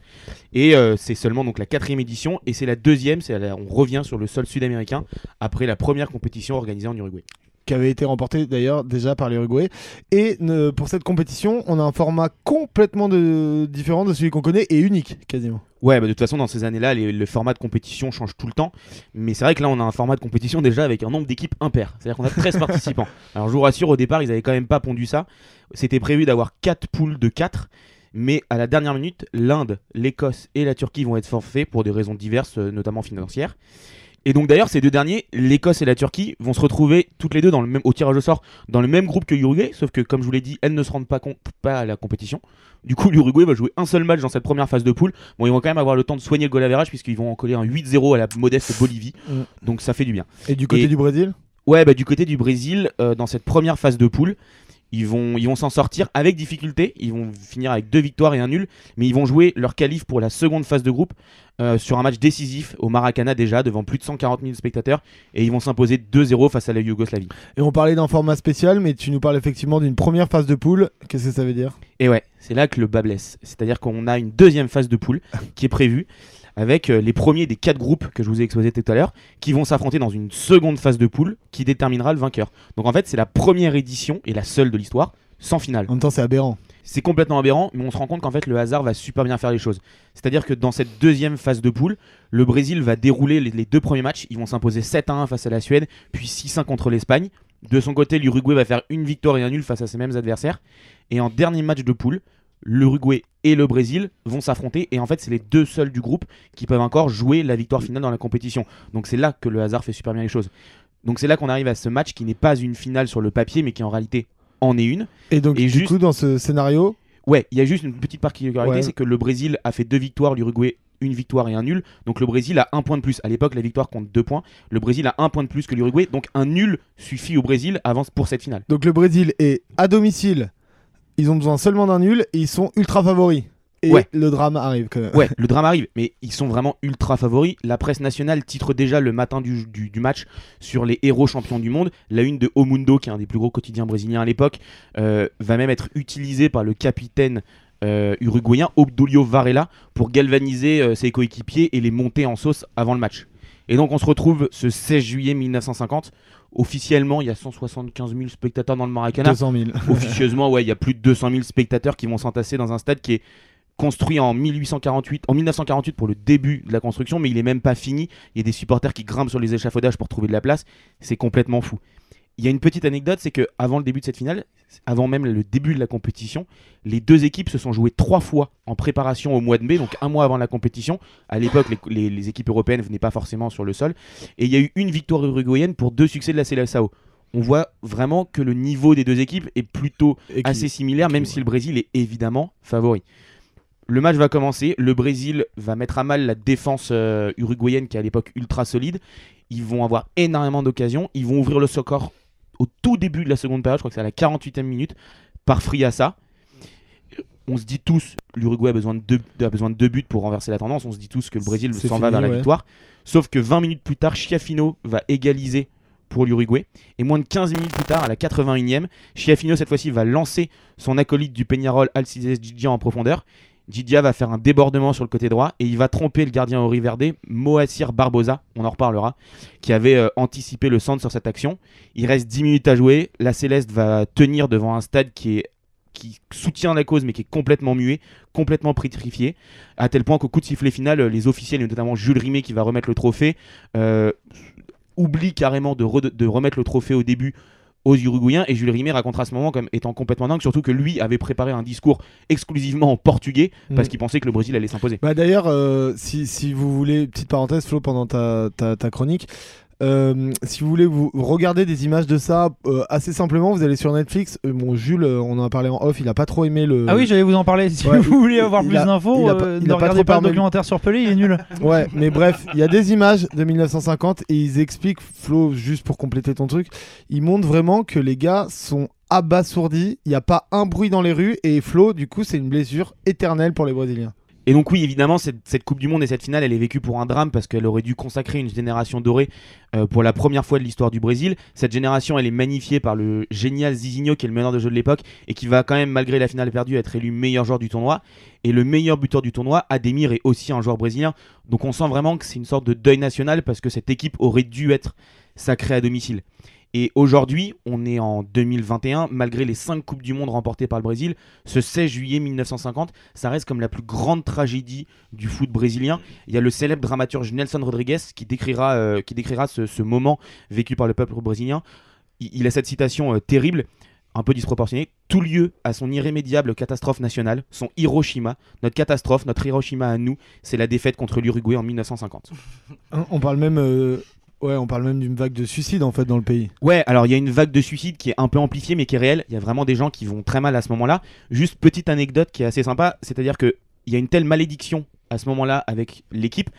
Et euh, c'est seulement donc la quatrième édition. Et c'est la deuxième, la- on revient sur le sol sud-américain après la première compétition organisée en Uruguay. Qui avait été remporté d'ailleurs déjà par l'Uruguay. Et euh, pour cette compétition, on a un format complètement de... différent de celui qu'on connaît et unique quasiment. Ouais, bah, de toute façon, dans ces années-là, les- le format de compétition change tout le temps. Mais c'est vrai que là, on a un format de compétition déjà avec un nombre d'équipes impair. C'est-à-dire qu'on a 13 participants. Alors, je vous rassure, au départ, ils avaient quand même pas pondu ça. C'était prévu d'avoir 4 poules de 4. Mais à la dernière minute, l'Inde, l'Écosse et la Turquie vont être forfaits pour des raisons diverses, euh, notamment financières. Et donc d'ailleurs, ces deux derniers, l'Écosse et la Turquie, vont se retrouver toutes les deux dans le même, au tirage au sort dans le même groupe que l'Uruguay, sauf que comme je vous l'ai dit, elles ne se rendent pas, compte, pas à la compétition. Du coup, l'Uruguay va jouer un seul match dans cette première phase de poule. Bon, ils vont quand même avoir le temps de soigner le goal average puisqu'ils vont en coller un 8-0 à la modeste Bolivie. Mm. Donc ça fait du bien. Et du côté du Brésil? Ouais, bah, du côté du Brésil, euh, dans cette première phase de poule, ils vont ils vont s'en sortir avec difficulté. Ils vont finir avec deux victoires et un nul, mais ils vont jouer leur qualif pour la seconde phase de groupe euh, sur un match décisif au Maracana déjà devant plus de 140 000 spectateurs et ils vont s'imposer 2-0 face à la Yougoslavie. Et on parlait d'un format spécial, mais tu nous parles effectivement d'une première phase de poule. Qu'est-ce que ça veut dire? Et ouais, c'est là que le bas blesse. C'est-à-dire qu'on a une deuxième phase de poule qui est prévue avec euh, les premiers des quatre groupes que je vous ai exposés tout à l'heure qui vont s'affronter dans une seconde phase de poule qui déterminera le vainqueur. Donc en fait, c'est la première édition et la seule de l'histoire sans finale. En même temps, c'est aberrant. C'est complètement aberrant, mais on se rend compte qu'en fait le hasard va super bien faire les choses. C'est-à-dire que dans cette deuxième phase de poule, le Brésil va dérouler les, deux premiers matchs. Ils vont s'imposer 7 à 1 face à la Suède, puis 6 1 contre l'Espagne. De son côté, l'Uruguay va faire une victoire et un nul face à ces mêmes adversaires. Et en dernier match de poule, l'Uruguay et le Brésil vont s'affronter. Et en fait, c'est les deux seuls du groupe qui peuvent encore jouer la victoire finale dans la compétition. Donc c'est là que le hasard fait super bien les choses. Donc c'est là qu'on arrive à ce match qui n'est pas une finale sur le papier, mais qui en réalité en est une. Et donc, du coup, dans ce scénario, Ouais, il y a juste une petite particularité, Ouais. c'est que le Brésil a fait deux victoires, l'Uruguay une victoire et un nul. Donc le Brésil a un point de plus. À l'époque, la victoire compte deux points. Le Brésil a un point de plus que l'Uruguay. Donc un nul suffit au Brésil avance pour cette finale. donc le Brésil est à domicile. Ils ont besoin seulement d'un nul et ils sont ultra favoris. Et Ouais. le drame arrive quand même. Ouais, le drame arrive, mais ils sont vraiment ultra favoris. La presse nationale titre déjà le matin du, du- du match sur les héros champions du monde. La une de O Mundo, qui est un des plus gros quotidiens brésiliens à l'époque, euh, va même être utilisée par le capitaine euh, uruguayen Obdulio Varela pour galvaniser euh, ses coéquipiers et les monter en sauce avant le match. Et donc on se retrouve ce 16 juillet 1950. Officiellement, il y a 175 000 spectateurs dans le Maracana. 200 000. Officieusement, ouais, il y a plus de 200 000 spectateurs qui vont s'entasser dans un stade qui est construit en 1848, en 1948 pour le début de la construction, mais il est même pas fini. Il y a des supporters qui grimpent sur les échafaudages pour trouver de la place. C'est complètement fou. Il y a une petite anecdote, c'est que avant le début de cette finale, avant même le début de la compétition, les deux équipes se sont jouées trois fois en préparation au mois de mai, donc un mois avant la compétition. À l'époque, les, les- les équipes européennes venaient pas forcément sur le sol, et il y a eu une victoire uruguayenne pour deux succès de la Seleção. On voit vraiment que le niveau des deux équipes est plutôt assez similaire, même si le Brésil est évidemment favori. Le match va commencer. Le Brésil va mettre à mal la défense euh, uruguayenne qui est à l'époque ultra solide. Ils vont avoir énormément d'occasions. Ils vont ouvrir le score au tout début de la seconde période. Je crois que c'est à la 48e minute par Friassa. On se dit tous, l'Uruguay a besoin de deux, a besoin de deux buts pour renverser la tendance. On se dit tous que le Brésil s'en va vers la victoire. Sauf que 20 minutes plus tard, Chiafino va égaliser pour l'Uruguay. Et moins de 15 minutes plus tard, à la 81e, Chiafino cette fois-ci va lancer son acolyte du Peñarol Alcides Gidia en profondeur. Gidia va faire un débordement sur le côté droit et il va tromper le gardien Ori Verde, Moacir Barbosa, on en reparlera, qui avait euh, anticipé le centre sur cette action. Il reste 10 minutes à jouer. La Céleste va tenir devant un stade qui soutient la cause mais qui est complètement muet, complètement pétrifié, à tel point qu'au coup de sifflet final, les officiels, et notamment Jules Rimet qui va remettre le trophée, euh, oublie carrément de remettre le trophée au début aux Uruguayens et Jules Rimet racontera ce moment comme étant complètement dingue, surtout que lui avait préparé un discours exclusivement en portugais parce Mm. qu'il pensait que le Brésil allait s'imposer. Bah d'ailleurs, euh, si, si vous voulez, petite parenthèse, Flo, pendant ta, ta, ta chronique, Euh, si vous voulez vous regarder des images de ça euh, assez simplement, vous allez sur Netflix. Euh, bon, Jules, on en a parlé en off, il a pas trop aimé le. Ah oui, j'allais vous en parler. Si Ouais, vous voulez avoir plus d'infos, ne regardez pas le documentaire sur Pelé, il est nul. Ouais, mais bref, il y a des images de 1950 et ils expliquent, Flo, juste pour compléter ton truc, ils montrent vraiment que les gars sont abasourdis, il n'y a pas un bruit dans les rues et Flo, du coup, c'est une blessure éternelle pour les Brésiliens. Et donc oui, évidemment, cette, Coupe du Monde et cette finale, elle est vécue pour un drame parce qu'elle aurait dû consacrer une génération dorée euh, pour la première fois de l'histoire du Brésil. Cette génération, elle est magnifiée par le génial Zizinho, qui est le meneur de jeu de l'époque et qui va quand même, malgré la finale perdue, être élu meilleur joueur du tournoi. Et le meilleur buteur du tournoi, Ademir, est aussi un joueur brésilien. Donc on sent vraiment que c'est une sorte de deuil national parce que cette équipe aurait dû être sacrée à domicile. Et aujourd'hui, on est en 2021, malgré les 5 Coupes du Monde remportées par le Brésil, ce 16 juillet 1950, ça reste comme la plus grande tragédie du foot brésilien. Il y a le célèbre dramaturge Nelson Rodriguez qui décrira, euh, qui décrira ce, moment vécu par le peuple brésilien. Il, a cette citation euh, terrible, un peu disproportionnée. Tout lieu à son irrémédiable catastrophe nationale, son Hiroshima, notre catastrophe, notre Hiroshima à nous, c'est la défaite contre l'Uruguay en 1950. Hein, on parle même, euh, ouais, on parle même d'une vague de suicides en fait dans le pays. Ouais, alors il y a une vague de suicides qui est un peu amplifiée mais qui est réelle. Il y a vraiment des gens qui vont très mal à ce moment-là. Juste petite anecdote qui est assez sympa, c'est-à-dire que il y a une telle malédiction à ce moment-là avec l'équipe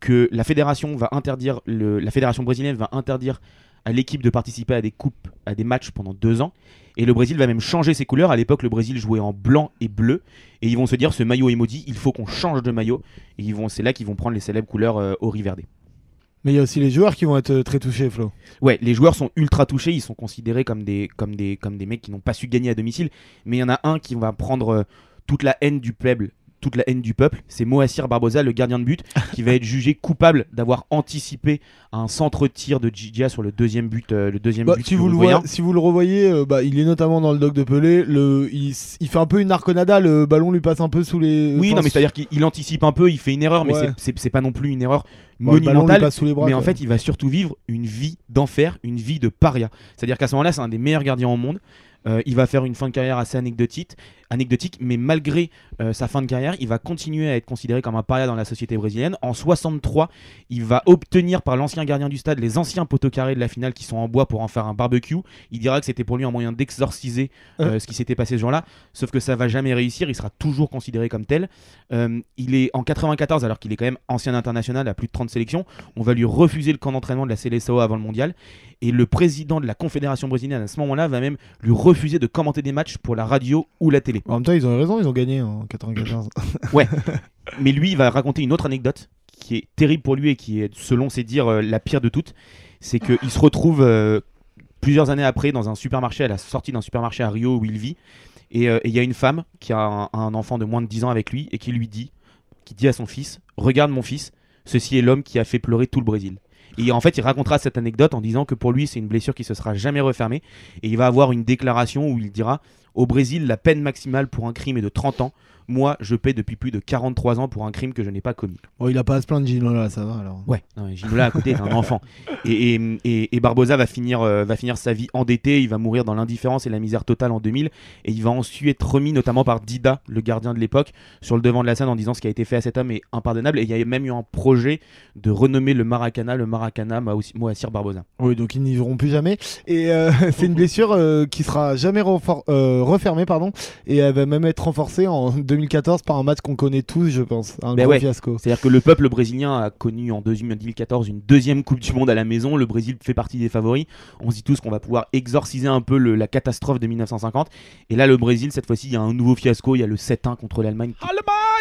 que la fédération va interdire le, la fédération brésilienne va interdire à l'équipe de participer à des coupes, à des matchs pendant deux ans. Et le Brésil va même changer ses couleurs. À l'époque, le Brésil jouait en blanc et bleu. Et ils vont se dire, ce maillot est maudit, il faut qu'on change de maillot. Et ils vont, c'est là qu'ils vont prendre les célèbres couleurs euh, ori verde. Mais il y a aussi les joueurs qui vont être euh, très touchés, Flo. Ouais, les joueurs sont ultra touchés, ils sont considérés comme des, comme des, comme des mecs qui n'ont pas su gagner à domicile. Mais il y en a un qui va prendre euh, toute la haine du peuple, toute la haine du peuple. C'est Moacir Barbosa, le gardien de but, qui va être jugé coupable d'avoir anticipé un centre-tir de Gigia sur le deuxième but, euh, le deuxième Bah, but si, vous le voyez, si vous le revoyez, euh, bah, il est notamment dans le doc de Pelé. Le, il, fait un peu une arconada, le ballon lui passe un peu sous les. Oui, enfin, non, mais c'est-à-dire qu'il il anticipe un peu, il fait une erreur, mais Ouais. c'est- pas non plus une erreur lui monumentale. passe sous les bras, mais en fait, il va surtout vivre une vie d'enfer, une vie de paria. C'est-à-dire qu'à ce moment-là, c'est un des meilleurs gardiens au monde. Euh, il va faire une fin de carrière assez anecdotique, anecdotique mais malgré euh, sa fin de carrière, il va continuer à être considéré comme un paria dans la société brésilienne. En 63, il va obtenir par l'ancien gardien du stade les anciens poteaux carrés de la finale qui sont en bois pour en faire un barbecue. Il dira que c'était pour lui un moyen d'exorciser euh, ce qui s'était passé ce jour-là, sauf que ça va jamais réussir, il sera toujours considéré comme tel. Euh, il est en 94, alors qu'il est quand même ancien international à plus de 30 sélections, on va lui refuser le camp d'entraînement de la CLSAO avant le mondial. Et le président de la Confédération brésilienne à ce moment-là va même lui refuser de commenter des matchs pour la radio ou la télé. En même temps, ils ont eu raison, ils ont gagné en 94. Ouais. Mais lui, il va raconter une autre anecdote qui est terrible pour lui et qui est, selon ses dires, euh, la pire de toutes. C'est qu'il se retrouve euh, plusieurs années après dans un supermarché, à la sortie d'un supermarché à Rio où il vit. Et euh, il y a une femme qui a un, un enfant de moins de 10 ans avec lui et qui lui dit, qui dit à son fils, regarde mon fils, ceci est l'homme qui a fait pleurer tout le Brésil. Et en fait, il racontera cette anecdote en disant que pour lui, c'est une blessure qui se sera jamais refermée. Et il va avoir une déclaration où il dira Au Brésil, la peine maximale pour un crime est de 30 ans. Moi, je paie depuis plus de 43 ans pour un crime que je n'ai pas commis. Bon, il a pas à se plaindre, Gino là, ça va alors. Ouais, non, Ginola à côté est un enfant. Et, et, et- et Barbosa va finir, euh, va finir sa vie endetté, il va mourir dans l'indifférence et la misère totale en 2000. Et il va ensuite être remis notamment par Dida, le gardien de l'époque, sur le devant de la scène en disant ce qui a été fait à cet homme est impardonnable. Et il y a même eu un projet de renommer le Maracana le Maracana Moacir Barbosa. Oui, donc ils n'y verront plus jamais. Et euh, c'est une blessure euh, qui sera jamais refor- euh, refermée, pardon. Et elle va même être renforcée en 2014 par un match qu'on connaît tous, je pense. Un Ben gros ouais. fiasco. C'est-à-dire que le peuple brésilien a connu en 2014 une deuxième Coupe du Monde à la maison. Le Brésil fait partie des favoris. On se dit tous qu'on va pouvoir exorciser un peu le- la catastrophe de 1950. Et là, le Brésil, cette fois-ci, il y a un nouveau fiasco. Il y a le 7-1 contre l'Allemagne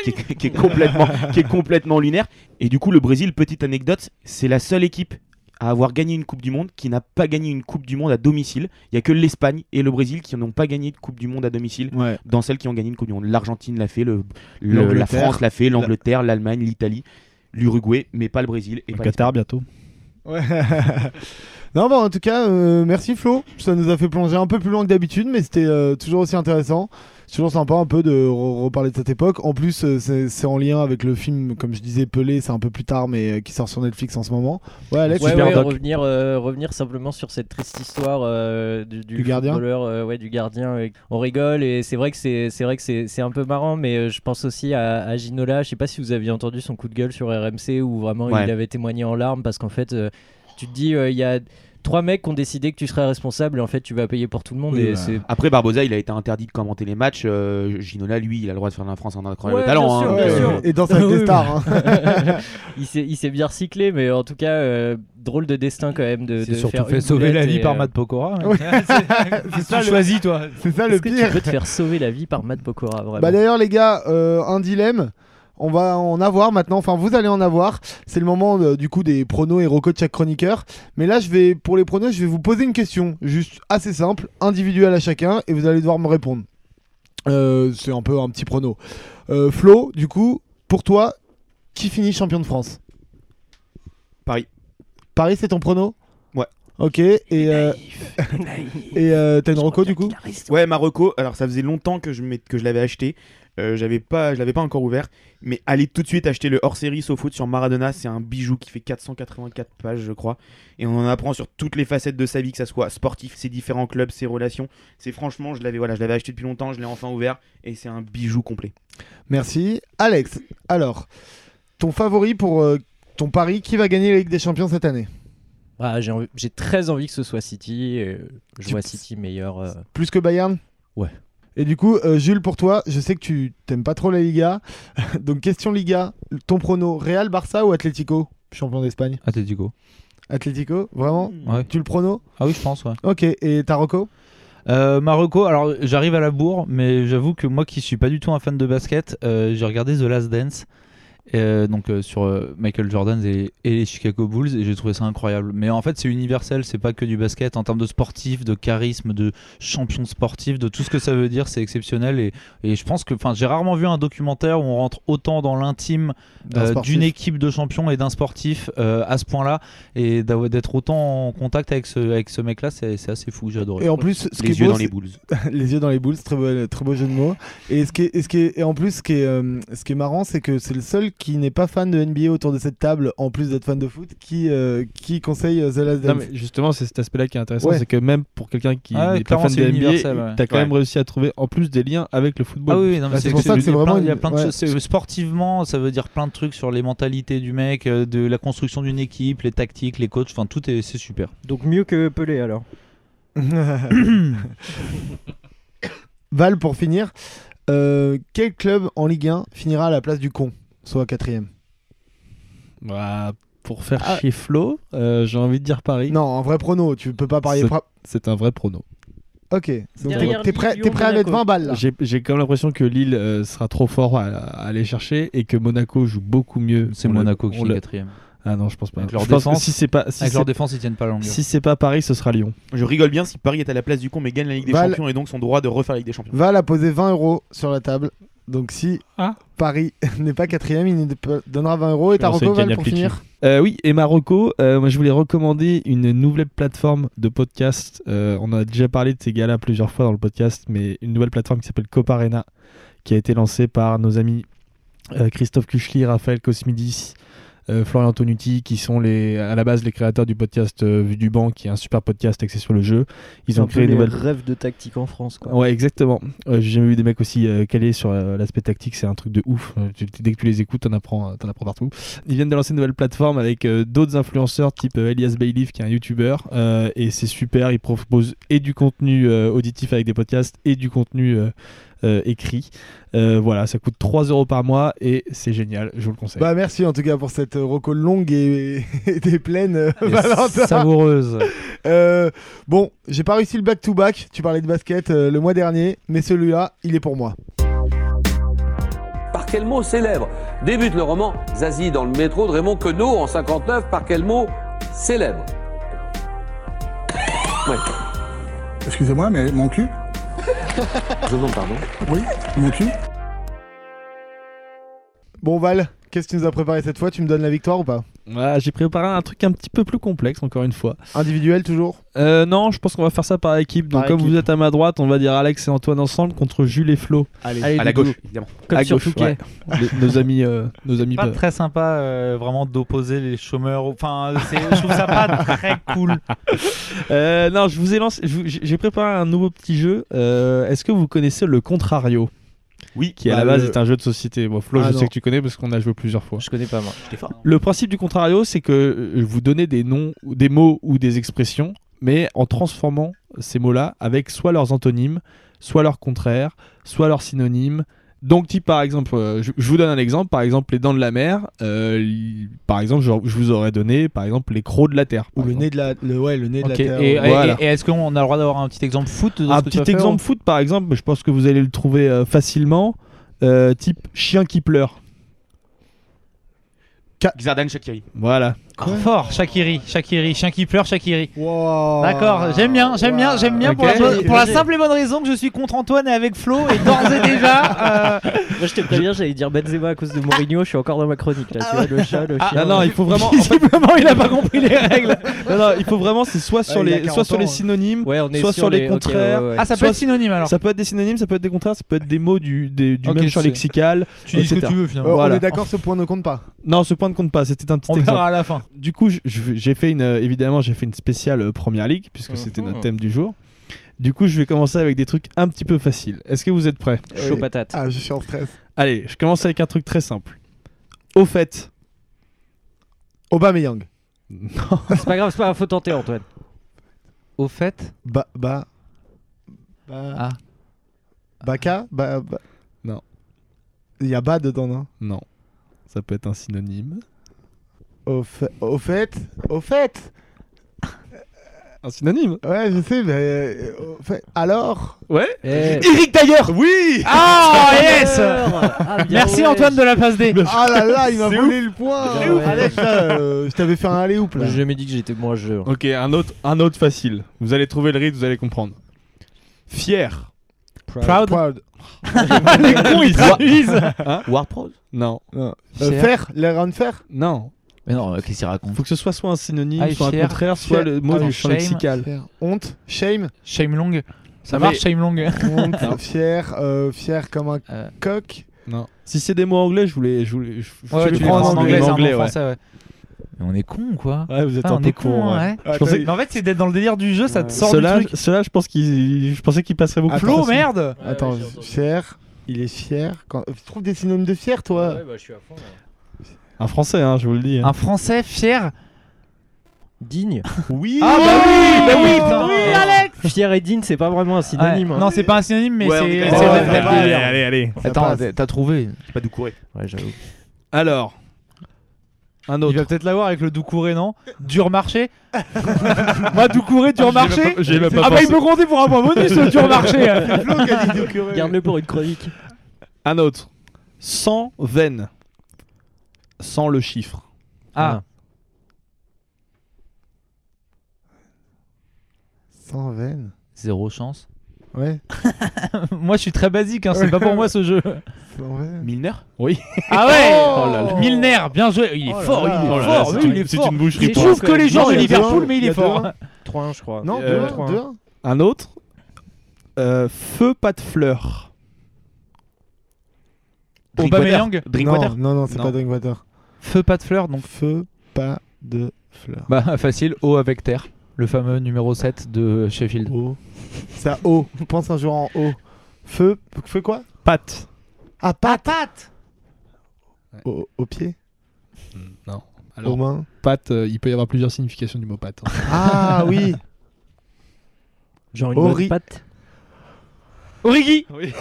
qui, qui est- qui est complètement, qui est complètement lunaire. Et du coup, le Brésil, petite anecdote, c'est la seule équipe à avoir gagné une Coupe du Monde qui n'a pas gagné une Coupe du Monde à domicile. Il y a que l'Espagne et le Brésil qui n'ont pas gagné de Coupe du Monde à domicile Ouais. dans celles qui ont gagné une Coupe du Monde. L'Argentine l'a fait, le, le- la. France l'a fait, l'Angleterre, l'Allemagne, l'Italie, l'Uruguay, mais pas le Brésil. Et Le pas Qatar bientôt. Ouais. non, bon, en tout cas, euh, merci Flo. Ça nous a fait plonger un peu plus loin que d'habitude, mais c'était euh, toujours aussi intéressant. C'est toujours sympa un peu de re- reparler de cette époque. En plus, euh, c'est en lien avec le film, comme je disais, Pelé, c'est un peu plus tard, mais euh, qui sort sur Netflix en ce moment. Ouais, Alex, Ouais, super ouais, doc. revenir, euh, revenir simplement sur cette triste histoire euh, du, du Du gardien euh, ouais, du gardien. on rigole et c'est vrai que c'est c'est vrai que c'est c'est un peu marrant, mais je pense aussi à, à Ginola. Je sais pas si vous aviez entendu son coup de gueule sur RMC où vraiment Ouais. il avait témoigné en larmes parce qu'en fait. euh, tu te dis, euh, il y a trois mecs qui ont décidé que tu serais responsable et en fait tu vas payer pour tout le monde. Oui, et c'est Après, Barbosa, il a été interdit de commenter les matchs. Euh, Ginola, lui, il a le droit de faire de la France un incroyable Ouais, talent. bien sûr, hein, bien donc, sûr. euh, Et danse avec Oui, des oui. stars. hein. il s'est bien recyclé, mais en tout cas, euh, drôle de destin quand même de. De surtout faire fait sauver la vie et, par euh, Matt Pokora. C'est ça le- tu choisis, toi. C'est ça le pire. tu peux te faire sauver la vie par Matt Pokora vraiment? Bah d'ailleurs les gars, euh, un dilemme. On va en avoir maintenant, enfin vous allez en avoir. C'est le moment euh, du coup des pronos et recos de chaque chroniqueur. Mais là je vais, pour les pronos, je vais vous poser une question, juste assez simple, individuelle à chacun, et vous allez devoir me répondre. Euh, c'est un peu un petit prono. Euh, Flo, du coup, pour toi, qui finit champion de France? Paris. Paris c'est ton prono? Ouais. Ok, et euh, et euh, t'as une reco du coup? Ouais, Marocco. Alors, ça faisait longtemps que je, m'ai- que je l'avais acheté. Euh, j'avais pas, je l'avais pas encore ouvert. Mais allez tout de suite acheter le hors-série foot sur Maradona. C'est un bijou qui fait 484 pages, je crois. Et on en apprend sur toutes les facettes de sa vie, que ça soit sportif, ses différents clubs, ses relations. C'est franchement, je l'avais, voilà, je l'avais acheté depuis longtemps. Je l'ai enfin ouvert et c'est un bijou complet. Merci. Alex, alors, ton favori pour euh, ton pari, qui va gagner la Ligue des Champions cette année? Ah, j'ai envie- j'ai très envie que ce soit City. et je Tu- vois City meilleur. euh, Plus que Bayern? Ouais. Et du coup, euh, Jules, pour toi, je sais que tu t'aimes pas trop la Liga. Donc, question Liga, ton prono, Real, Barça ou Atlético Champion d'Espagne? Atletico. Atlético, vraiment? Ouais. Tu le prono? Ah oui, je pense, ouais. Ok, et Taroko? Euh, Marocco, alors j'arrive à la bourre, mais j'avoue que moi qui suis pas du tout un fan de basket, euh, j'ai regardé The Last Dance. Euh, donc euh, sur euh, Michael Jordan et, et les Chicago Bulls et j'ai trouvé ça incroyable. Mais en fait c'est universel c'est pas que du basket. En termes de sportif de charisme de champion sportif de tout ce que ça veut dire c'est exceptionnel. Et, et je pense que enfin j'ai rarement vu un documentaire où on rentre autant dans l'intime euh, d'une équipe de champions et d'un sportif euh, à ce point là et d'être autant en contact avec ce, avec ce mec là c'est c'est assez fou j'ai adoré Et en plus, ce qui Les est yeux beau, dans les boules. les yeux dans les boules, très beau, très beau jeu de mots. Et ce qui est, et ce qui est- et en plus, ce qui est, euh, ce qui est marrant, c'est que c'est le seul qui n'est pas fan de NBA autour de cette table, en plus d'être fan de foot, qui, euh, qui conseille euh, The Last Dance. Non, mais justement, c'est cet aspect-là qui est intéressant, Ouais. c'est que même pour quelqu'un qui Ah n'est pas fan de NBA, ouais. t'as quand Ouais. même réussi à trouver en plus des liens avec le football. Ah oui, non, mais Bah, c'est c'est pour ça que il y c'est vraiment Il y a plein de ouais. choses. Sportivement, ça veut dire plein de trucs sur les mentalités du mec, euh, de la construction d'une équipe, les tactiques, les coachs. Enfin, tout est, c'est super. Donc mieux que Pelé alors. Val, pour finir, euh, quel club en Ligue 1 finira à la place du con, soit quatrième Bah, pour faire Ah. chier Flo, euh, j'ai envie de dire Paris. Non, un vrai prono, tu peux pas parier. C'est- un vrai prono. Ok, donc t'es- t'es prêt, Lyon, t'es prêt à mettre Monaco. 20 balles là J'ai j'ai quand même l'impression que Lille euh, sera trop fort à, à aller chercher et que Monaco joue beaucoup mieux. C'est Monaco qui est quatrième. Ah non, je pense pas. Avec leur je pense que défense- si c'est pas, si Avec leur c'est- défense, ils tiennent pas la longueur. si c'est pas Paris, ce sera Lyon. Je rigole bien si Paris est à la place du con mais gagne la Ligue des Val- Champions et donc son droit de refaire la Ligue des Champions. Val a posé 20 euros sur la table. Donc si Ah. Paris n'est pas quatrième, il nous donnera 20 euros. Et Taroko, que Val, pour finir Euh, oui, et Marocco, euh, moi je voulais recommander une nouvelle plateforme de podcast. Euh, on a déjà parlé de ces gars-là plusieurs fois dans le podcast, mais une nouvelle plateforme qui s'appelle Coparena, qui a été lancée par nos amis euh, Christophe Kuchli, Raphaël Cosmidis, euh, Florian Tonuti, qui sont les, à la base les créateurs du podcast euh, Vue du banc, qui est un super podcast axé sur le jeu. Ils ont un créé nouvelle rêves de tactique en France. Quoi. Ouais, exactement. Euh, J'ai jamais vu des mecs aussi euh, calés sur euh, l'aspect tactique, c'est un truc de ouf. Euh, dès que tu les écoutes, t'en apprends, euh, t'en apprends partout. Ils viennent de lancer une nouvelle plateforme avec euh, d'autres influenceurs, type euh, Elias Bailiff, qui est un YouTuber, euh, et c'est super. Ils proposent et du contenu euh, auditif avec des podcasts et du contenu euh, euh, écrit. Euh, voilà, ça coûte 3 euros par mois et c'est génial. Je vous le conseille. Bah merci en tout cas pour cette euh, reco longue et, et des pleines euh, Et Valentin. savoureuse. Euh, bon, j'ai pas réussi le back to back. Tu parlais de basket euh, le mois dernier, mais celui-là, il est pour moi. Par quel mot célèbre débute le roman Zazie dans le métro de Raymond Queneau en 59 Par quel mot célèbre? Ouais. Excusez-moi, mais mon cul? Je demande pardon. Oui, mon cul. Bon Val, qu'est-ce que tu nous as préparé cette fois? Tu me donnes la victoire ou pas? Voilà, J'ai préparé un truc un petit peu plus complexe, encore une fois. Individuel toujours? Euh, non, je pense qu'on va faire ça par équipe. Donc, Par comme équipe. vous êtes à ma droite, on va dire Alex et Antoine ensemble contre Jules et Flo. Allez, Allez, À la gauche, évidemment. Comme à sur gauche, ouais. Les- nos amis, euh, nos amis. Pas très sympa, euh, vraiment d'opposer les chômeurs. Enfin, c'est- je trouve ça pas très cool. Euh, non, je vous ai lancé. J'ai préparé un nouveau petit jeu. Euh, Est-ce que vous connaissez le contrario? Oui. Qui à Bah, la base le- est un jeu de société. Bon, Flo, Ah, je non. sais que tu connais parce qu'on a joué plusieurs fois. Je connais pas moi. Le principe du contrario, c'est que euh, vous donnez des noms, ou des mots ou des expressions, mais en transformant ces mots-là avec soit leurs antonymes, soit leurs contraires, soit leurs synonymes. Donc, type par exemple, euh, je, je vous donne un exemple. Par exemple, les dents de la mer. euh, par exemple, je, je vous aurais donné, par exemple, les crocs de la terre. Ou le exemple. nez de la, le, ouais, le nez de la terre. Et, et- Voilà. et est-ce qu'on a le droit d'avoir un petit exemple foot de ce Un petit faire, exemple ou- foot, par exemple, je pense que vous allez le trouver euh, facilement. euh, type chien qui pleure. Xardan Shakiri. Voilà. Fort, Shakiri, Shakiri, chien qui pleure, Shakiri. Wow. D'accord, j'aime bien, j'aime bien, j'aime bien pour, la, pour simple et bonne raison que je suis contre Antoine et avec Flo et d'ores et déjà. euh, Moi je te préviens, j'allais dire Benzema à cause de Mourinho, je suis encore dans ma chronique là. Tu vois, le chat, le Ah, chien. non, non, il faut vraiment. en fait- Visiblement, il a pas compris les règles. non, non, il faut vraiment, c'est soit sur Ah, a les, 40 soit sur les ans. synonymes, Ouais, on est soit sur sur les, contraires. ouais, ouais. Ah, ça peut Soit- être synonyme alors. Ça peut être des synonymes, ça peut être des contraires, ça peut être des mots du, des- du même champ lexical. Tu dis ce que tu veux Euh, finalement. Voilà. On est d'accord, ce point ne compte pas. Non, ce point ne compte pas, c'était un petit On exemple. verra à la fin. Du coup, j'ai fait une, euh, évidemment, j'ai fait une spéciale euh, Première Ligue puisque c'était Mhm. notre thème du jour. Du coup, je vais commencer avec des trucs un petit peu faciles. Est-ce que vous êtes prêts? Chaud patate. Ah, je suis en stress. Allez, je commence avec un truc très simple. Au fait, Aubameyang. C'est pas grave, c'est pas grave, faut tenter Antoine. Au fait, Ba, ba, ba, Ah. Baka, ba, ba- Non. Il y a ba dedans, non? Non, ça peut être un synonyme. Au fait, au fait, au fait. Un synonyme Ouais, je sais, mais euh, au fait. Alors. Ouais. Eh. Eric d'ailleurs. Oui Ah yes. Ah, bien Merci ouais. Antoine de la passe D. Ah là là, il m'a C'est volé le point. C'est ouf. Alex, là, euh, je t'avais fait un aller. J'ai jamais dit que j'étais bon à ce jeu. hein. Ok, un autre, un autre facile. Vous allez trouver le rythme, vous allez comprendre. Fier. Proud. Proud. Les cons ils traduisent. Hein War Pros Non. non. Euh, Fier. faire, l'air de faire? Non. Mais non, qu'est-ce qu'il raconte Faut que ce soit soit un synonyme, Ah, soit un contraire, soit le mot du champ lexical. Honte, shame, Shame long. Ça marche Shame long. honte, fier, euh, fier comme un Euh. coq. Non. Si c'est des mots anglais, je voulais. Je voulais je, je- Ouais, je tu les prends en anglais, c'est un mot ouais. français, ouais. Mais on est con ou quoi Ouais, vous êtes Ah, un on peu est con. con, ouais. ouais. Ah, Je pensais t'as- Mais en fait, c'est d'être dans le délire du jeu, ça te sort Cela, du truc. cela, je pense qu'il, je pensais qu'il passerait beaucoup. Attends, plus Flo, merde Attends, fier. Il est fier. Quand... Tu trouves des synonymes de fier, toi bah je suis à fond. Un français, hein, je vous le dis. hein. Un français fier Digne. Oui. Ah bah oui, bah oui, putain. oui, Alex Fier et digne, c'est pas vraiment un synonyme. Ouais. hein. Non, c'est pas un synonyme, mais Ouais, on est c'est. vrai, Ouais, Allez, allez, allez. Attends, t'as- t'as trouvé. C'est pas Doucouré. Ouais, j'avoue. Alors, un Il autre. va peut-être l'avoir avec le Doucouré, non? Dur marché Moi, Doucouré, dur même marché même pas Ah bah, il peut compter pour un point bonus, le dur marché. Garde-le pour une chronique. Un autre. Sans veine. Sans le chiffre. Ah, Sans veine. zéro chance. Ouais. moi, je suis très basique, hein, c'est pas pour moi ce jeu. Sans veine. Milner? Oui. Ah ouais Oh là là. Milner, bien joué. Il est Oh là fort, là. il est Oh là là, fort, c'est oui, une- il est c'est fort. une boucherie Il pour trouve que les gens Non, de il y a deux Liverpool, mais il il y est a fort. deux un. 3-1, je crois. Non, Euh, 2-1. trois, 2-1. Un autre. Euh, feu pas de fleurs. Aubameyang, Non, non, non, c'est Non. pas Drinkwater. feu pas de fleurs, donc Feu, pas de fleurs. bah facile, eau avec terre. Le fameux numéro 7 de Sheffield. O. C'est à O. Pense un joueur en O. Feu, feu quoi? Pâte. Ah, patte. patte Au, au pied? Non. Aux Alors, mains? pâte, euh, il peut y avoir plusieurs significations du mot pâte. hein. Ah oui Genre une Ori- bonne patte. Origi Oui.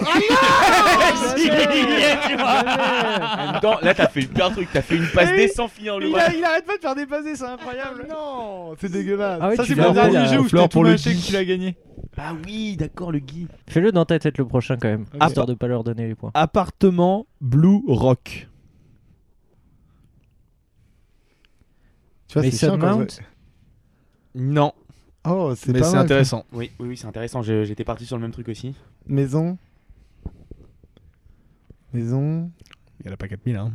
En même temps, là, t'as fait plein de trucs. T'as fait une passe. D sans finir le il, match. a- il arrête pas de faire des passes, c'est incroyable. Non C'est dégueulasse Ah ouais, Ça tu c'est l'as mon dernier jeu où je t'ai tout pour le lâché que tu l'as gagné. Ah oui, d'accord, le Guy. Fais-le dans ta tête le prochain quand même. Ah, Histoire de pas leur donner les points. Appartement Blue Rock. Tu vois, c'est Mason chiant quand Mount Non, Oh, c'est mais c'est intéressant. Oui, oui, oui, c'est intéressant. Je- J'étais parti sur le même truc aussi. Maison. Maison. Il n'y en a pas 4000. Hein.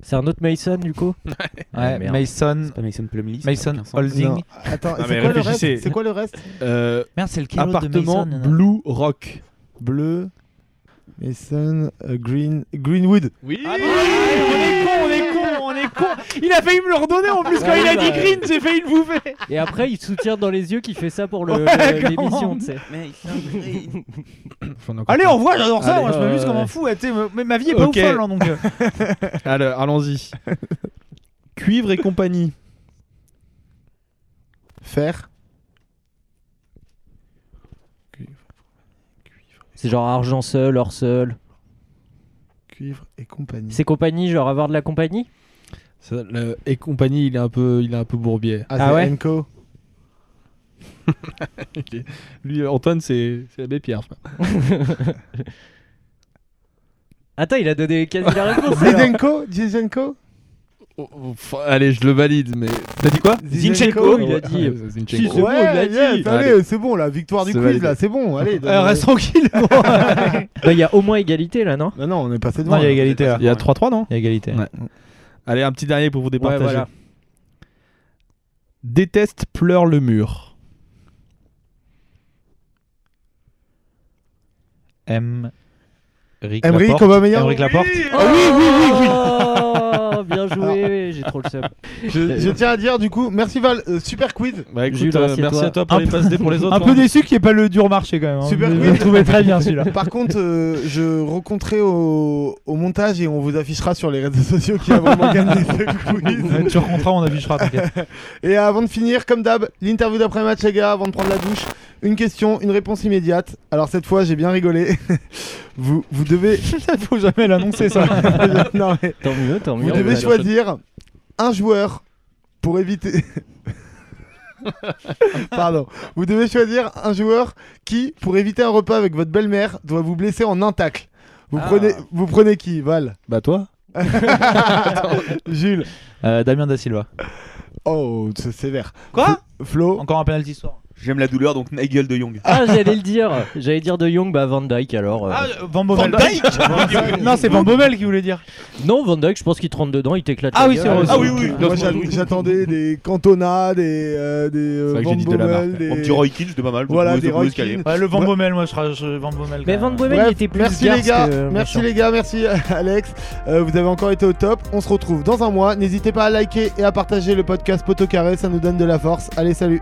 C'est un autre Mason du coup Ouais, merde. Mason, C'est pas Mason ça n'a Mason aucun sens. Holding. Non, Attends, Non, c'est mais quoi le réfléchissez. reste? C'est quoi le reste? Euh, Merde, c'est lequel l'autre de appartement Mason, Blue Rock. Bleu. Mason. euh, green. Greenwood. Oui. Ah, on est con, on est con, on est con. Il a failli me le redonner en plus quand Ouais, il a bah, dit green, j'ai failli le bouffer. Et après, il soutient dans les yeux qu'il fait ça pour le- Ouais, le- clairement. l'émission, tu sais. Allez, on voit, j'adore ça, Allez. moi je m'amuse Euh, comme un fou. ouais, tu sais, mais ma vie est pas Ok. ouf folle, hein, donc. euh. Alors, allons-y. Cuivre et compagnie. Fer. C'est genre argent seul, or seul. Cuivre et compagnie. C'est compagnie, genre avoir de la compagnie? Ça, le- et compagnie, il est un peu, il est un peu bourbier. Ah, c'est ouais? Enco. Lui, Antoine, c'est c'est l'abbé Pierre. Attends, il a donné quasi la réponse. alors. Zidenko Enfin, allez, je le valide, mais. T'as dit quoi Zinchenko, il a dit. Zinchenko. c'est bon, il yes, dit. allez, Allez. c'est bon, la victoire du quiz validé. là, c'est bon, allez. Euh, reste tranquille. Bah, il y a au moins égalité là, non Non, non, on est passé devant. Non, il y a égalité. là. Il y a 3-3, non Il y a égalité. Ouais. Allez, un petit dernier pour vous départager. Ouais, voilà. Déteste, pleure le mur. M. Rick Emery, Laporte. Emeric Laporte. Oh, oui, oui, oui, oui. bien joué, j'ai trop le seum. Je, je tiens à dire du coup, merci Val, euh, super quiz. Bah écoute, Jules, euh, merci à toi pour Un les peu- passes pour les autres. Un peu hein. déçu qu'il n'y ait pas le dur marché quand même. hein. Super Je- quiz. Je le trouvais très bien celui-là. Par contre, euh, je recompterai au, au montage et on vous affichera sur les réseaux sociaux qui a vraiment gagné ce quiz. tu rencontreras, on affichera. Et avant de finir, comme d'hab, l'interview d'après-match, les gars, avant de prendre la douche. Une question, une réponse immédiate. Alors cette fois, j'ai bien rigolé. vous, vous devez. Faut jamais l'annoncer ça. non, mais Tant mieux, tant mieux. vous devez choisir un joueur pour éviter. Pardon. Vous devez choisir un joueur qui, pour éviter un repas avec votre belle-mère, doit vous blesser en un tacle. Vous, Ah. prenez, vous prenez qui, Val? Bah toi Jules. Euh, Damien Da Silva. Oh, c'est sévère. Quoi? Flo? Encore un penalty soir. J'aime la douleur, donc Nigel de Jong. Ah, j'allais le dire. J'allais dire de Young, bah Van Dyke alors. euh. Ah, Van Bommel. Van Dijk Non, c'est Van Bommel qui voulait dire. Non, Van Dyke, je pense qu'il te rentre dedans, il t'éclate. Ah la oui, gueule. c'est vrai. Ah oui, oui. Moi, j'a- j'attendais des Cantona, des, euh, des euh, C'est vrai que Van j'ai dit de la Bommel, marque. des... Mon petit Roy Keane, c'était pas mal. Voilà, des Roy escalier. Keane. Ouais, le Van Ouais. Bommel, moi je serais je- Van Bommel. Mais quand Van même. Bommel, Bref, était plus merci les garce gars, que merci méchant. les gars, merci Alex. Euh, vous avez encore été au top. On se retrouve dans un mois. N'hésitez pas à liker et à partager le podcast Poteau Carré, ça nous donne de la force. Allez, salut.